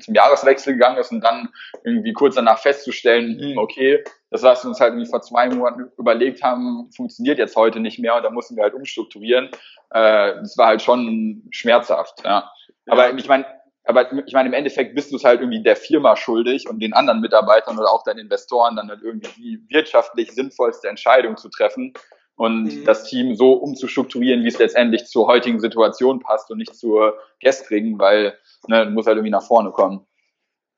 Speaker 2: zum Jahreswechsel gegangen ist und dann irgendwie kurz danach festzustellen, hm, okay, das, was wir uns halt irgendwie vor zwei Monaten überlegt haben, funktioniert jetzt heute nicht mehr und da mussten wir halt umstrukturieren. Äh, das war halt schon schmerzhaft, ja. Aber ich meine, aber ich meine, im Endeffekt bist du es halt irgendwie der Firma schuldig und den anderen Mitarbeitern oder auch deinen Investoren dann halt irgendwie die wirtschaftlich sinnvollste Entscheidung zu treffen und mhm. das Team so umzustrukturieren, wie es letztendlich zur heutigen Situation passt und nicht zur gestrigen, weil ne, muss halt irgendwie nach vorne kommen.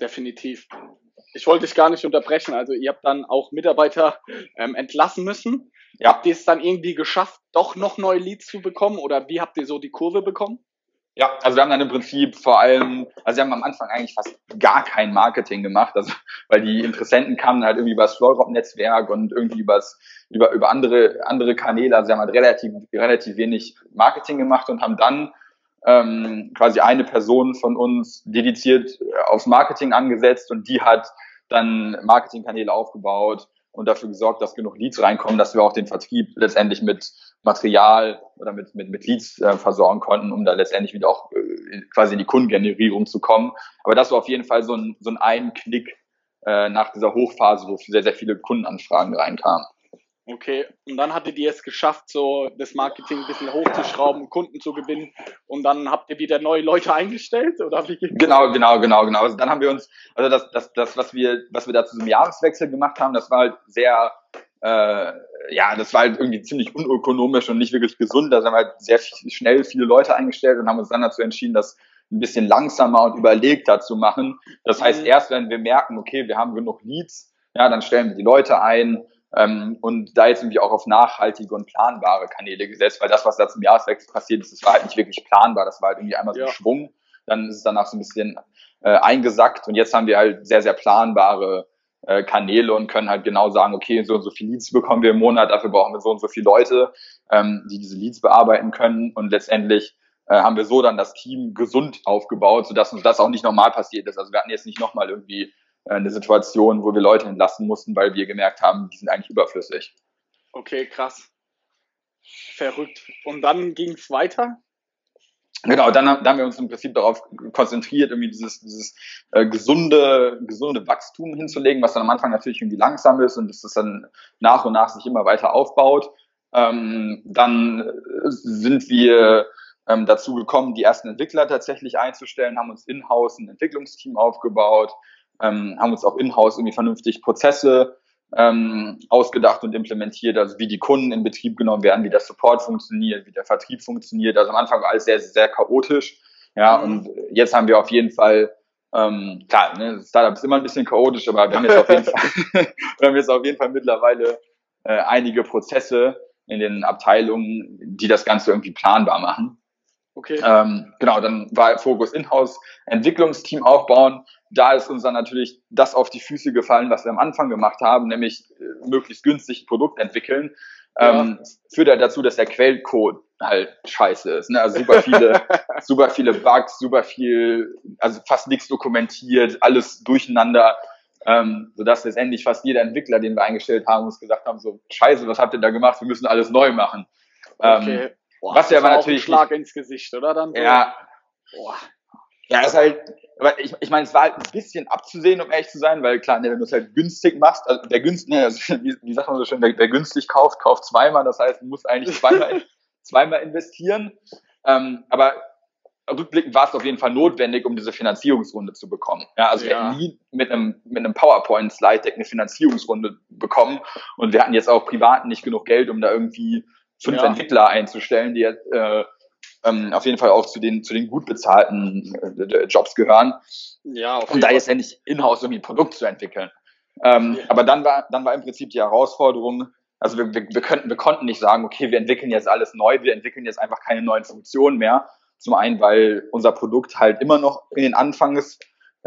Speaker 1: Definitiv. Ich wollte dich gar nicht unterbrechen. Also ihr habt dann auch Mitarbeiter ähm, entlassen müssen. Ja. Habt ihr es dann irgendwie geschafft, doch noch neue Leads zu bekommen oder wie habt ihr so die Kurve bekommen?
Speaker 2: Ja, also wir haben dann im Prinzip vor allem, also wir haben am Anfang eigentlich fast gar kein Marketing gemacht, also weil die Interessenten kamen halt irgendwie über das Florop-Netzwerk und irgendwie übers, über, über andere, andere Kanäle, also wir haben halt relativ, relativ wenig Marketing gemacht und haben dann ähm, quasi eine Person von uns dediziert aufs Marketing angesetzt und die hat dann Marketingkanäle aufgebaut, und dafür gesorgt, dass genug Leads reinkommen, dass wir auch den Vertrieb letztendlich mit Material oder mit, mit, mit Leads äh, versorgen konnten, um da letztendlich wieder auch äh, quasi in die Kundengenerierung zu kommen. Aber das war auf jeden Fall so ein, so ein Einknick äh, nach dieser Hochphase, wo sehr, sehr viele Kundenanfragen reinkamen.
Speaker 1: Okay, und dann hattet ihr es geschafft, so das Marketing ein bisschen hochzuschrauben, Kunden zu gewinnen und dann habt ihr wieder neue Leute eingestellt oder wie
Speaker 2: Genau, genau, genau, genau. Also dann haben wir uns, also das, das, das, was wir, was wir da zu diesem Jahreswechsel gemacht haben, das war halt sehr, äh, ja, das war halt irgendwie ziemlich unökonomisch und nicht wirklich gesund. Da haben wir halt sehr schnell viele Leute eingestellt und haben uns dann dazu entschieden, das ein bisschen langsamer und überlegter zu machen. Das heißt, mhm. erst wenn wir merken, okay, wir haben genug Leads, ja, dann stellen wir die Leute ein ähm, und da jetzt irgendwie auch auf nachhaltige und planbare Kanäle gesetzt, weil das, was da zum Jahreswechsel passiert ist, das war halt nicht wirklich planbar. Das war halt irgendwie einmal so ein ja. Schwung, dann ist es danach so ein bisschen äh, eingesackt und jetzt haben wir halt sehr, sehr planbare äh, Kanäle und können halt genau sagen, okay, so und so viele Leads bekommen wir im Monat, dafür brauchen wir so und so viele Leute, ähm, die diese Leads bearbeiten können und letztendlich äh, haben wir so dann das Team gesund aufgebaut, sodass uns das auch nicht normal passiert ist. Also wir hatten jetzt nicht nochmal irgendwie eine Situation, wo wir Leute entlassen mussten, weil wir gemerkt haben, die sind eigentlich überflüssig.
Speaker 1: Okay, krass. Verrückt. Und dann ging es weiter?
Speaker 2: Genau, dann, dann haben wir uns im Prinzip darauf konzentriert, irgendwie dieses, dieses äh, gesunde, gesunde Wachstum hinzulegen, was dann am Anfang natürlich irgendwie langsam ist und dass das dann nach und nach sich immer weiter aufbaut. Ähm, dann sind wir ähm, dazu gekommen, die ersten Entwickler tatsächlich einzustellen, haben uns in-house ein Entwicklungsteam aufgebaut, ähm, haben uns auch in-house irgendwie vernünftig Prozesse ähm, ausgedacht und implementiert, also wie die Kunden in Betrieb genommen werden, wie der Support funktioniert, wie der Vertrieb funktioniert. Also am Anfang war alles sehr, sehr chaotisch. Ja, mhm. und jetzt haben wir auf jeden Fall, ähm, klar, ne, Startup ist immer ein bisschen chaotisch, aber wir haben jetzt auf jeden Fall, wir haben jetzt auf jeden Fall mittlerweile äh, einige Prozesse in den Abteilungen, die das Ganze irgendwie planbar machen. Okay. Ähm, genau, dann war Fokus Inhouse, Entwicklungsteam aufbauen. Da ist uns dann natürlich das auf die Füße gefallen, was wir am Anfang gemacht haben, nämlich äh, möglichst günstig ein Produkt entwickeln. ähm, führt halt dazu, dass der Quellcode halt scheiße ist. Ne? Also super viele, super viele Bugs, super viel, also fast nichts dokumentiert, alles durcheinander. Ähm, sodass letztendlich fast jeder Entwickler, den wir eingestellt haben, uns gesagt haben, so, scheiße, was habt ihr da gemacht? Wir müssen alles neu machen.
Speaker 1: Ähm, okay. Boah, was ja aber natürlich. Ein Schlag ins Gesicht, oder? Dann?
Speaker 2: Ja. Boah. Ja, ist halt, aber ich, ich meine, es war halt ein bisschen abzusehen, um ehrlich zu sein, weil klar, ne, wenn du es halt günstig machst, also der günstig, ne, also, wie, wie sagt man so schön, wer, wer günstig kauft, kauft zweimal, das heißt, du musst eigentlich zweimal, zweimal investieren. Ähm, aber rückblickend war es auf jeden Fall notwendig, um diese Finanzierungsrunde zu bekommen. Ja, also ja. wir hätten nie mit einem, mit einem PowerPoint-Slide-Deck eine Finanzierungsrunde bekommen und wir hatten jetzt auch privat nicht genug Geld, um da irgendwie fünf ja. Entwickler einzustellen, die jetzt äh, ähm, auf jeden Fall auch zu den, zu den gut bezahlten äh, Jobs gehören. Ja, und da jetzt endlich in-house irgendwie ein Produkt zu entwickeln. Ähm, ja. Aber dann war, dann war im Prinzip die Herausforderung, also wir, wir, wir, könnten, wir konnten nicht sagen, okay, wir entwickeln jetzt alles neu, wir entwickeln jetzt einfach keine neuen Funktionen mehr. Zum einen, weil unser Produkt halt immer noch in den Anfangs,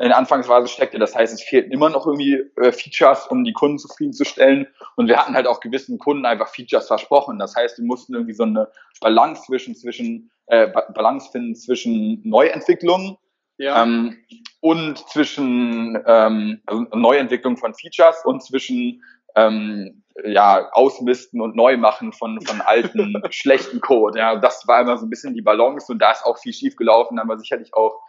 Speaker 2: in der Anfangsphase steckte. Das heißt, es fehlten immer noch irgendwie äh, Features, um die Kunden zufriedenzustellen. Und wir hatten halt auch gewissen Kunden einfach Features versprochen. Das heißt, wir mussten irgendwie so eine Balance zwischen, zwischen äh, Balance finden zwischen Neuentwicklung ja. ähm, und zwischen ähm, also Neuentwicklung von Features und zwischen ähm, ja, Ausmisten und Neumachen von, von alten, schlechten Code. Ja, das war immer so ein bisschen die Balance und da ist auch viel schief gelaufen, da haben wir sicherlich auch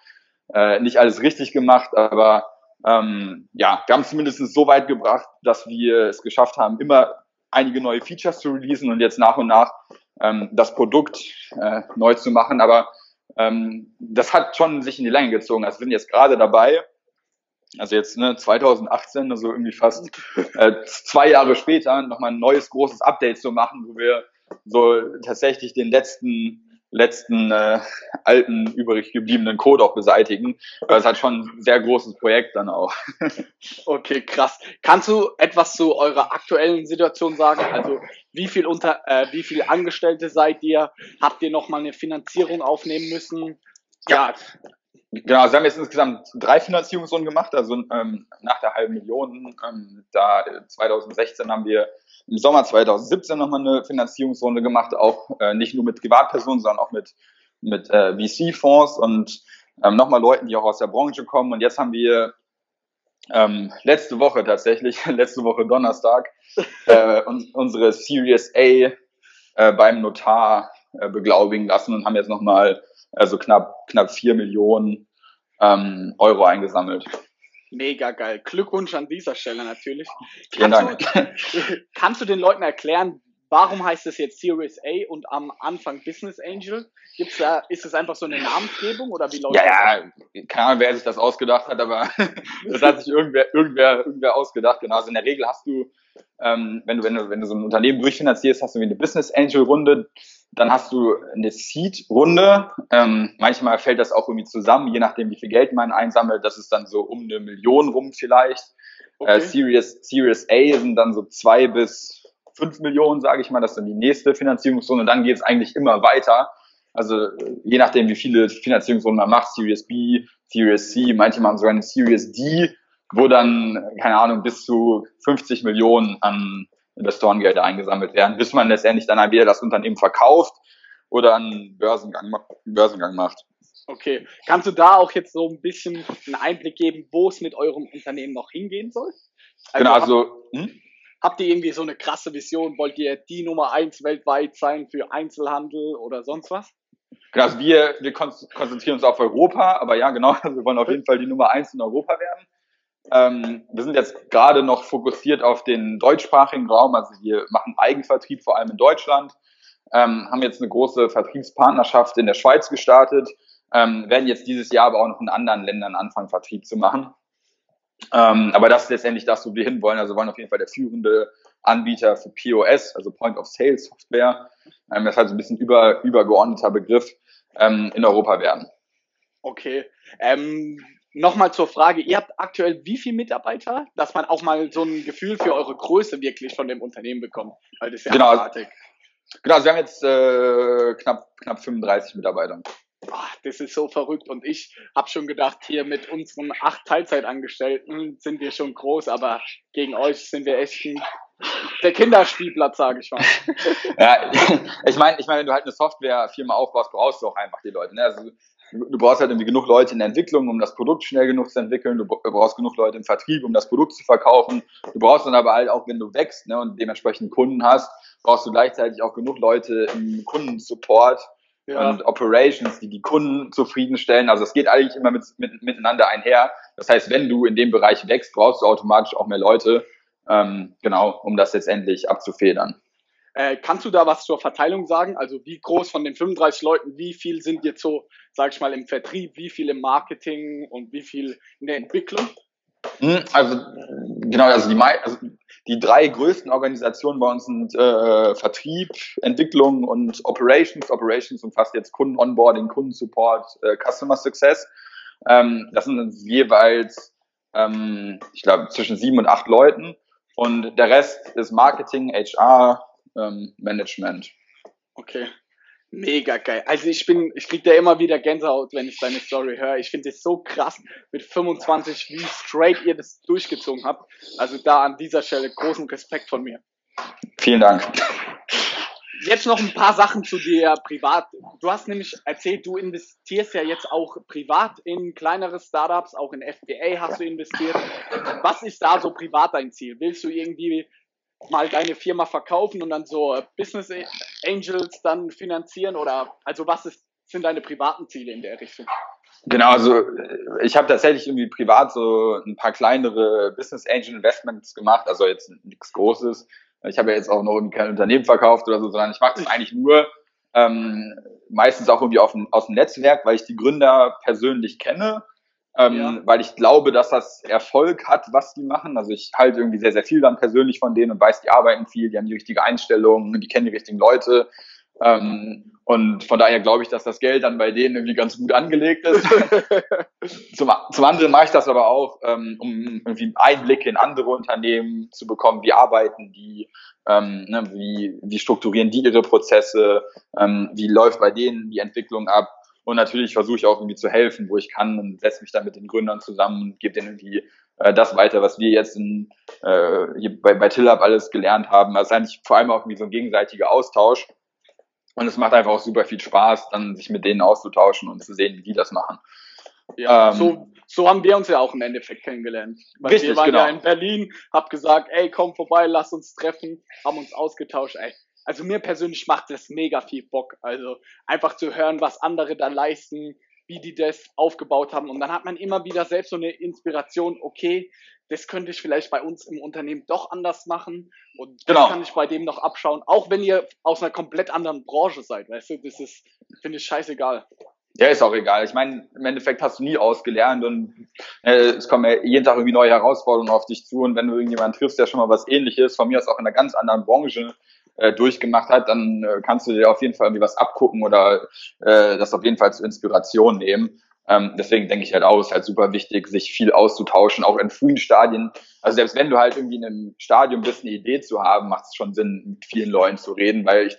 Speaker 2: äh, nicht alles richtig gemacht, aber ähm, ja, wir haben es zumindest so weit gebracht, dass wir es geschafft haben, immer einige neue Features zu releasen und jetzt nach und nach ähm, das Produkt äh, neu zu machen. Aber ähm, das hat schon sich in die Länge gezogen. Also wir sind jetzt gerade dabei, also jetzt ne, 2018, also irgendwie fast äh, zwei Jahre später, nochmal ein neues großes Update zu machen, wo wir so tatsächlich den letzten letzten äh, alten übrig gebliebenen Code auch beseitigen. Das hat schon ein sehr großes Projekt dann auch.
Speaker 1: okay, krass. Kannst du etwas zu eurer aktuellen Situation sagen? Also wie viel unter äh, wie viel Angestellte seid ihr? Habt ihr noch mal eine Finanzierung aufnehmen müssen?
Speaker 2: Ja. ja. Genau, also haben jetzt insgesamt drei Finanzierungsrunden gemacht, also ähm, nach der halben Million. Ähm, da 2016 haben wir im Sommer 2017 nochmal eine Finanzierungsrunde gemacht, auch äh, nicht nur mit Privatpersonen, sondern auch mit, mit äh, VC-Fonds und ähm, nochmal Leuten, die auch aus der Branche kommen. Und jetzt haben wir ähm, letzte Woche tatsächlich, letzte Woche Donnerstag, äh, un unsere Series A äh, beim Notar äh, beglaubigen lassen und haben jetzt nochmal also knapp, knapp vier Millionen ähm, Euro eingesammelt.
Speaker 1: Mega geil. Glückwunsch an dieser Stelle natürlich.
Speaker 2: Vielen
Speaker 1: kannst Dank. Du, kannst du den Leuten erklären, warum heißt es jetzt Series A und am Anfang Business Angel? Gibt's da, ist es einfach so eine Namensgebung oder wie läuft
Speaker 2: ja, das? Ja, keine Ahnung, wer sich das ausgedacht hat, aber das hat sich irgendwer, irgendwer, irgendwer ausgedacht. Genau. Also in der Regel hast du, ähm, wenn du, wenn du, wenn du so ein Unternehmen durchfinanzierst, hast du wie eine Business Angel Runde dann hast du eine Seed-Runde. Ähm, manchmal fällt das auch irgendwie zusammen, je nachdem, wie viel Geld man einsammelt. Das ist dann so um eine Million rum vielleicht. Äh, okay. Äh, Series, Series A sind dann so zwei bis fünf Millionen, sage ich mal. Das ist dann die nächste Finanzierungsrunde. Und dann geht es eigentlich immer weiter. Also je nachdem, wie viele Finanzierungsrunden man macht, Series B, Series C, manche machen sogar eine Series D, wo dann, keine Ahnung, bis zu 50 Millionen an Investorengelder eingesammelt werden, bis man letztendlich dann wieder das Unternehmen verkauft oder einen Börsengang, Börsengang macht.
Speaker 1: Okay. Kannst du da auch jetzt so ein bisschen einen Einblick geben, wo es mit eurem Unternehmen noch hingehen soll?
Speaker 2: Also genau, also.
Speaker 1: Habt, hm? habt ihr irgendwie so eine krasse Vision? Wollt ihr die Nummer eins weltweit sein für Einzelhandel oder sonst was?
Speaker 2: Genau, also wir, wir konzentrieren uns auf Europa, aber ja, genau, wir wollen auf jeden Fall die Nummer eins in Europa werden. Ähm, wir sind jetzt gerade noch fokussiert auf den deutschsprachigen Raum, also wir machen Eigenvertrieb vor allem in Deutschland, ähm, haben jetzt eine große Vertriebspartnerschaft in der Schweiz gestartet, ähm, werden jetzt dieses Jahr aber auch noch in anderen Ländern anfangen, Vertrieb zu machen. Ähm, aber das ist letztendlich das, wo wir hinwollen. Also wollen auf jeden Fall der führende Anbieter für POS, also Point of Sale Software, ähm, das ist halt ein bisschen über, übergeordneter Begriff, ähm, in Europa werden.
Speaker 1: Okay. Ähm, Nochmal zur Frage, ihr habt aktuell wie viele Mitarbeiter, dass man auch mal so ein Gefühl für eure Größe wirklich von dem Unternehmen bekommt? Weil das ist ja
Speaker 2: genau. Abartig. Genau, also wir haben jetzt äh, knapp, knapp 35 Mitarbeiter.
Speaker 1: Boah, das ist so verrückt und ich habe schon gedacht, hier mit unseren acht Teilzeitangestellten sind wir schon groß, aber gegen euch sind wir echt ein der Kinderspielplatz, sage ich mal.
Speaker 2: ja, ich meine, ich meine, wenn du halt eine Softwarefirma aufbaust, brauchst du auch einfach die Leute. Ne? Also, du brauchst halt irgendwie genug Leute in der Entwicklung, um das Produkt schnell genug zu entwickeln. Du brauchst genug Leute im Vertrieb, um das Produkt zu verkaufen. Du brauchst dann aber halt auch, wenn du wächst ne, und dementsprechend Kunden hast, brauchst du gleichzeitig auch genug Leute im Kundensupport ja. und Operations, die die Kunden zufriedenstellen. Also es geht eigentlich immer mit, mit, miteinander einher. Das heißt, wenn du in dem Bereich wächst, brauchst du automatisch auch mehr Leute, ähm, genau, um das letztendlich abzufedern.
Speaker 1: Äh, kannst du da was zur Verteilung sagen? Also wie groß von den 35 Leuten, wie viel sind jetzt so, sag ich mal, im Vertrieb, wie viel im Marketing und wie viel in der Entwicklung?
Speaker 2: Hm, also genau, also die, also die drei größten Organisationen bei uns sind äh, Vertrieb, Entwicklung und Operations. Operations umfasst jetzt Kunden-Onboarding, Kundensupport, äh, Customer Success. Ähm, das sind jeweils, ähm, ich glaube, zwischen sieben und acht Leuten. Und der Rest ist Marketing, HR, ähm, Management.
Speaker 1: Okay. Mega geil. Also ich bin, ich krieg da immer wieder Gänsehaut, wenn ich deine Story höre. Ich finde es so krass mit 25, wie straight ihr das durchgezogen habt. Also da an dieser Stelle großen Respekt von mir.
Speaker 2: Vielen Dank.
Speaker 1: Jetzt noch ein paar Sachen zu dir privat. Du hast nämlich erzählt, du investierst ja jetzt auch privat in kleinere Startups, auch in FBA hast du investiert. Was ist da so privat dein Ziel? Willst du irgendwie mal deine Firma verkaufen und dann so Business Angels dann finanzieren oder also was ist, sind deine privaten Ziele in der Richtung?
Speaker 2: Genau, also ich habe tatsächlich irgendwie privat so ein paar kleinere Business Angel Investments gemacht, also jetzt nichts Großes. Ich habe ja jetzt auch noch irgendwie kein Unternehmen verkauft oder so, sondern ich mache das eigentlich nur ähm, meistens auch irgendwie auf, aus dem Netzwerk, weil ich die Gründer persönlich kenne ähm, ja. weil ich glaube, dass das Erfolg hat, was die machen. Also ich halte irgendwie sehr, sehr viel dann persönlich von denen und weiß, die arbeiten viel, die haben die richtige Einstellung, die kennen die richtigen Leute. Ähm, und von daher glaube ich, dass das Geld dann bei denen irgendwie ganz gut angelegt ist. zum, zum anderen mache ich das aber auch, ähm, um irgendwie Einblicke in andere Unternehmen zu bekommen. Wie arbeiten die? Ähm, ne, wie, wie strukturieren die ihre Prozesse? Ähm, wie läuft bei denen die Entwicklung ab? Und natürlich versuche ich auch irgendwie zu helfen, wo ich kann und setze mich dann mit den Gründern zusammen und gebe denen irgendwie äh, das weiter, was wir jetzt in, äh, hier bei, bei Tillab alles gelernt haben. Das ist eigentlich vor allem auch irgendwie so ein gegenseitiger Austausch. Und es macht einfach auch super viel Spaß, dann sich mit denen auszutauschen und zu sehen, wie die das machen.
Speaker 1: Ja, ähm, so, so haben wir uns ja auch im Endeffekt kennengelernt. Weil richtig, wir waren genau. ja in Berlin, hab gesagt, ey, komm vorbei, lass uns treffen, haben uns ausgetauscht, ey, also mir persönlich macht das mega viel Bock. Also einfach zu hören, was andere da leisten, wie die das aufgebaut haben. Und dann hat man immer wieder selbst so eine Inspiration, okay, das könnte ich vielleicht bei uns im Unternehmen doch anders machen. Und das genau. kann ich bei dem noch abschauen. Auch wenn ihr aus einer komplett anderen Branche seid, weißt du, das ist, finde ich scheißegal.
Speaker 2: Ja, ist auch egal. Ich meine, im Endeffekt hast du nie ausgelernt und äh, es kommen ja jeden Tag irgendwie neue Herausforderungen auf dich zu und wenn du irgendjemanden triffst, der schon mal was ähnliches, von mir aus auch in einer ganz anderen Branche, äh, durchgemacht hat, dann äh, kannst du dir auf jeden Fall irgendwie was abgucken oder äh, das auf jeden Fall zur Inspiration nehmen. Ähm, deswegen denke ich halt auch, es ist halt super wichtig, sich viel auszutauschen, auch in frühen Stadien. Also selbst wenn du halt irgendwie in einem Stadium bist, eine Idee zu haben, macht es schon Sinn, mit vielen Leuten zu reden, weil ich,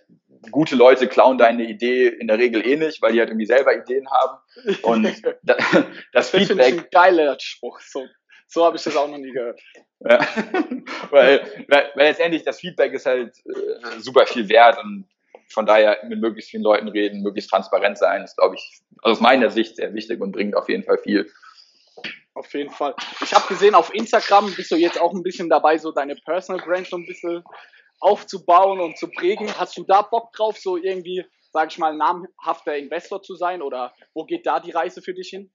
Speaker 2: gute Leute klauen deine Idee in der Regel eh nicht, weil die halt irgendwie selber Ideen haben. Und das, das Feedback. Das ist ein
Speaker 1: geiler Spruch. So, so habe ich das auch noch nie gehört.
Speaker 2: Ja. weil, weil, weil letztendlich das Feedback ist halt äh, super viel wert und von daher mit möglichst vielen Leuten reden, möglichst transparent sein, ist, glaube ich, aus meiner Sicht sehr wichtig und bringt auf jeden Fall viel.
Speaker 1: Auf jeden Fall. Ich habe gesehen, auf Instagram bist du jetzt auch ein bisschen dabei, so deine Personal Brand so ein bisschen aufzubauen und zu prägen. Hast du da Bock drauf, so irgendwie sage ich mal, namhafter Investor zu sein? Oder wo geht da die Reise für dich hin?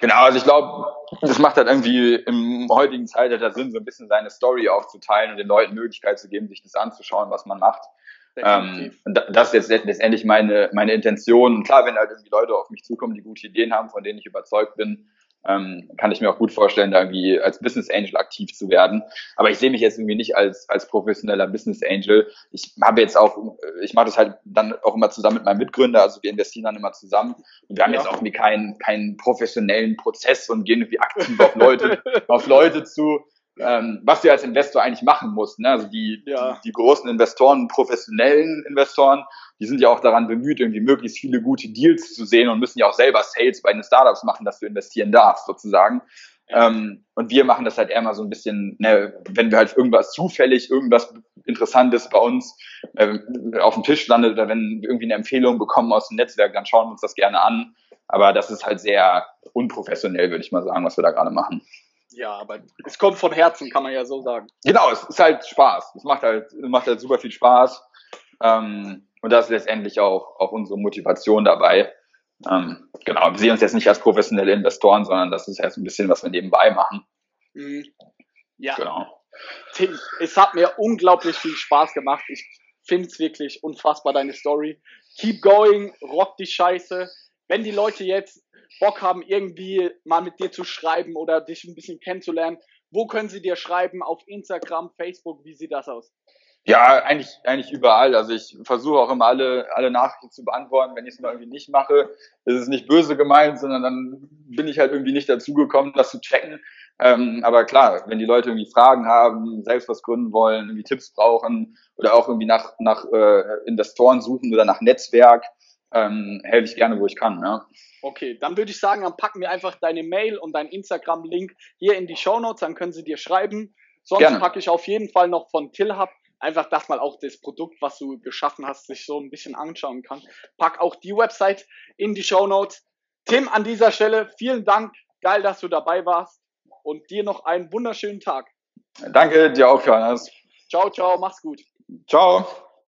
Speaker 2: Genau, also ich glaube, das macht halt irgendwie im heutigen Zeitalter Sinn, so ein bisschen seine Story aufzuteilen und den Leuten Möglichkeit zu geben, sich das anzuschauen, was man macht. Ähm, das ist jetzt letztendlich meine, meine Intention. Klar, wenn halt irgendwie Leute auf mich zukommen, die gute Ideen haben, von denen ich überzeugt bin, ähm, kann ich mir auch gut vorstellen, da irgendwie als Business Angel aktiv zu werden. Aber ich sehe mich jetzt irgendwie nicht als, als professioneller Business Angel. Ich habe jetzt auch, ich mache das halt dann auch immer zusammen mit meinem Mitgründer, also wir investieren dann immer zusammen. Und wir haben ja. jetzt auch irgendwie keinen, keinen professionellen Prozess und gehen irgendwie aktiv auf Leute, auf Leute zu ähm, was du als Investor eigentlich machen musst. Ne? Also die, ja. die, die großen Investoren, professionellen Investoren, die sind ja auch daran bemüht, irgendwie möglichst viele gute Deals zu sehen und müssen ja auch selber Sales bei den Startups machen, dass du investieren darfst, sozusagen. Ähm, und wir machen das halt eher mal so ein bisschen, ne, wenn wir halt irgendwas zufällig, irgendwas Interessantes bei uns äh, auf dem Tisch landet oder wenn wir irgendwie eine Empfehlung bekommen aus dem Netzwerk, dann schauen wir uns das gerne an. Aber das ist halt sehr unprofessionell, würde ich mal sagen, was wir da gerade machen.
Speaker 1: Ja, aber es kommt von Herzen, kann man ja so sagen.
Speaker 2: Genau, es ist halt Spaß. Es macht halt, macht halt super viel Spaß. Ähm, und das ist letztendlich auch, auch unsere Motivation dabei. Ähm, genau, wir sehen uns jetzt nicht als professionelle Investoren, sondern das ist erst ein bisschen, was wir nebenbei machen. Mhm.
Speaker 1: Ja. Genau. Tim, es hat mir unglaublich viel Spaß gemacht. Ich finde es wirklich unfassbar, deine Story. Keep going, rock die Scheiße. Wenn die Leute jetzt Bock haben, irgendwie mal mit dir zu schreiben oder dich ein bisschen kennenzulernen, wo können sie dir schreiben? Auf Instagram, Facebook, wie sieht das aus?
Speaker 2: Ja, eigentlich, eigentlich überall. Also ich versuche auch immer alle, alle Nachrichten zu beantworten. Wenn ich es mal irgendwie nicht mache, ist es nicht böse gemeint, sondern dann bin ich halt irgendwie nicht dazugekommen, das zu checken. Ähm, aber klar, wenn die Leute irgendwie Fragen haben, selbst was gründen wollen, irgendwie Tipps brauchen oder auch irgendwie nach, nach äh, Investoren suchen oder nach Netzwerk, ähm, helfe ich gerne, wo ich kann. Ja.
Speaker 1: Okay, dann würde ich sagen, dann packen wir einfach deine Mail und deinen Instagram-Link hier in die Show Notes, dann können sie dir schreiben. Sonst gerne. packe ich auf jeden Fall noch von Tillhub einfach, dass man auch das Produkt, was du geschaffen hast, sich so ein bisschen anschauen kann. Pack auch die Website in die Show Notes. Tim, an dieser Stelle vielen Dank. Geil, dass du dabei warst. Und dir noch einen wunderschönen Tag.
Speaker 2: Danke, dir auch, Johannes.
Speaker 1: Ciao, ciao, mach's gut.
Speaker 2: Ciao.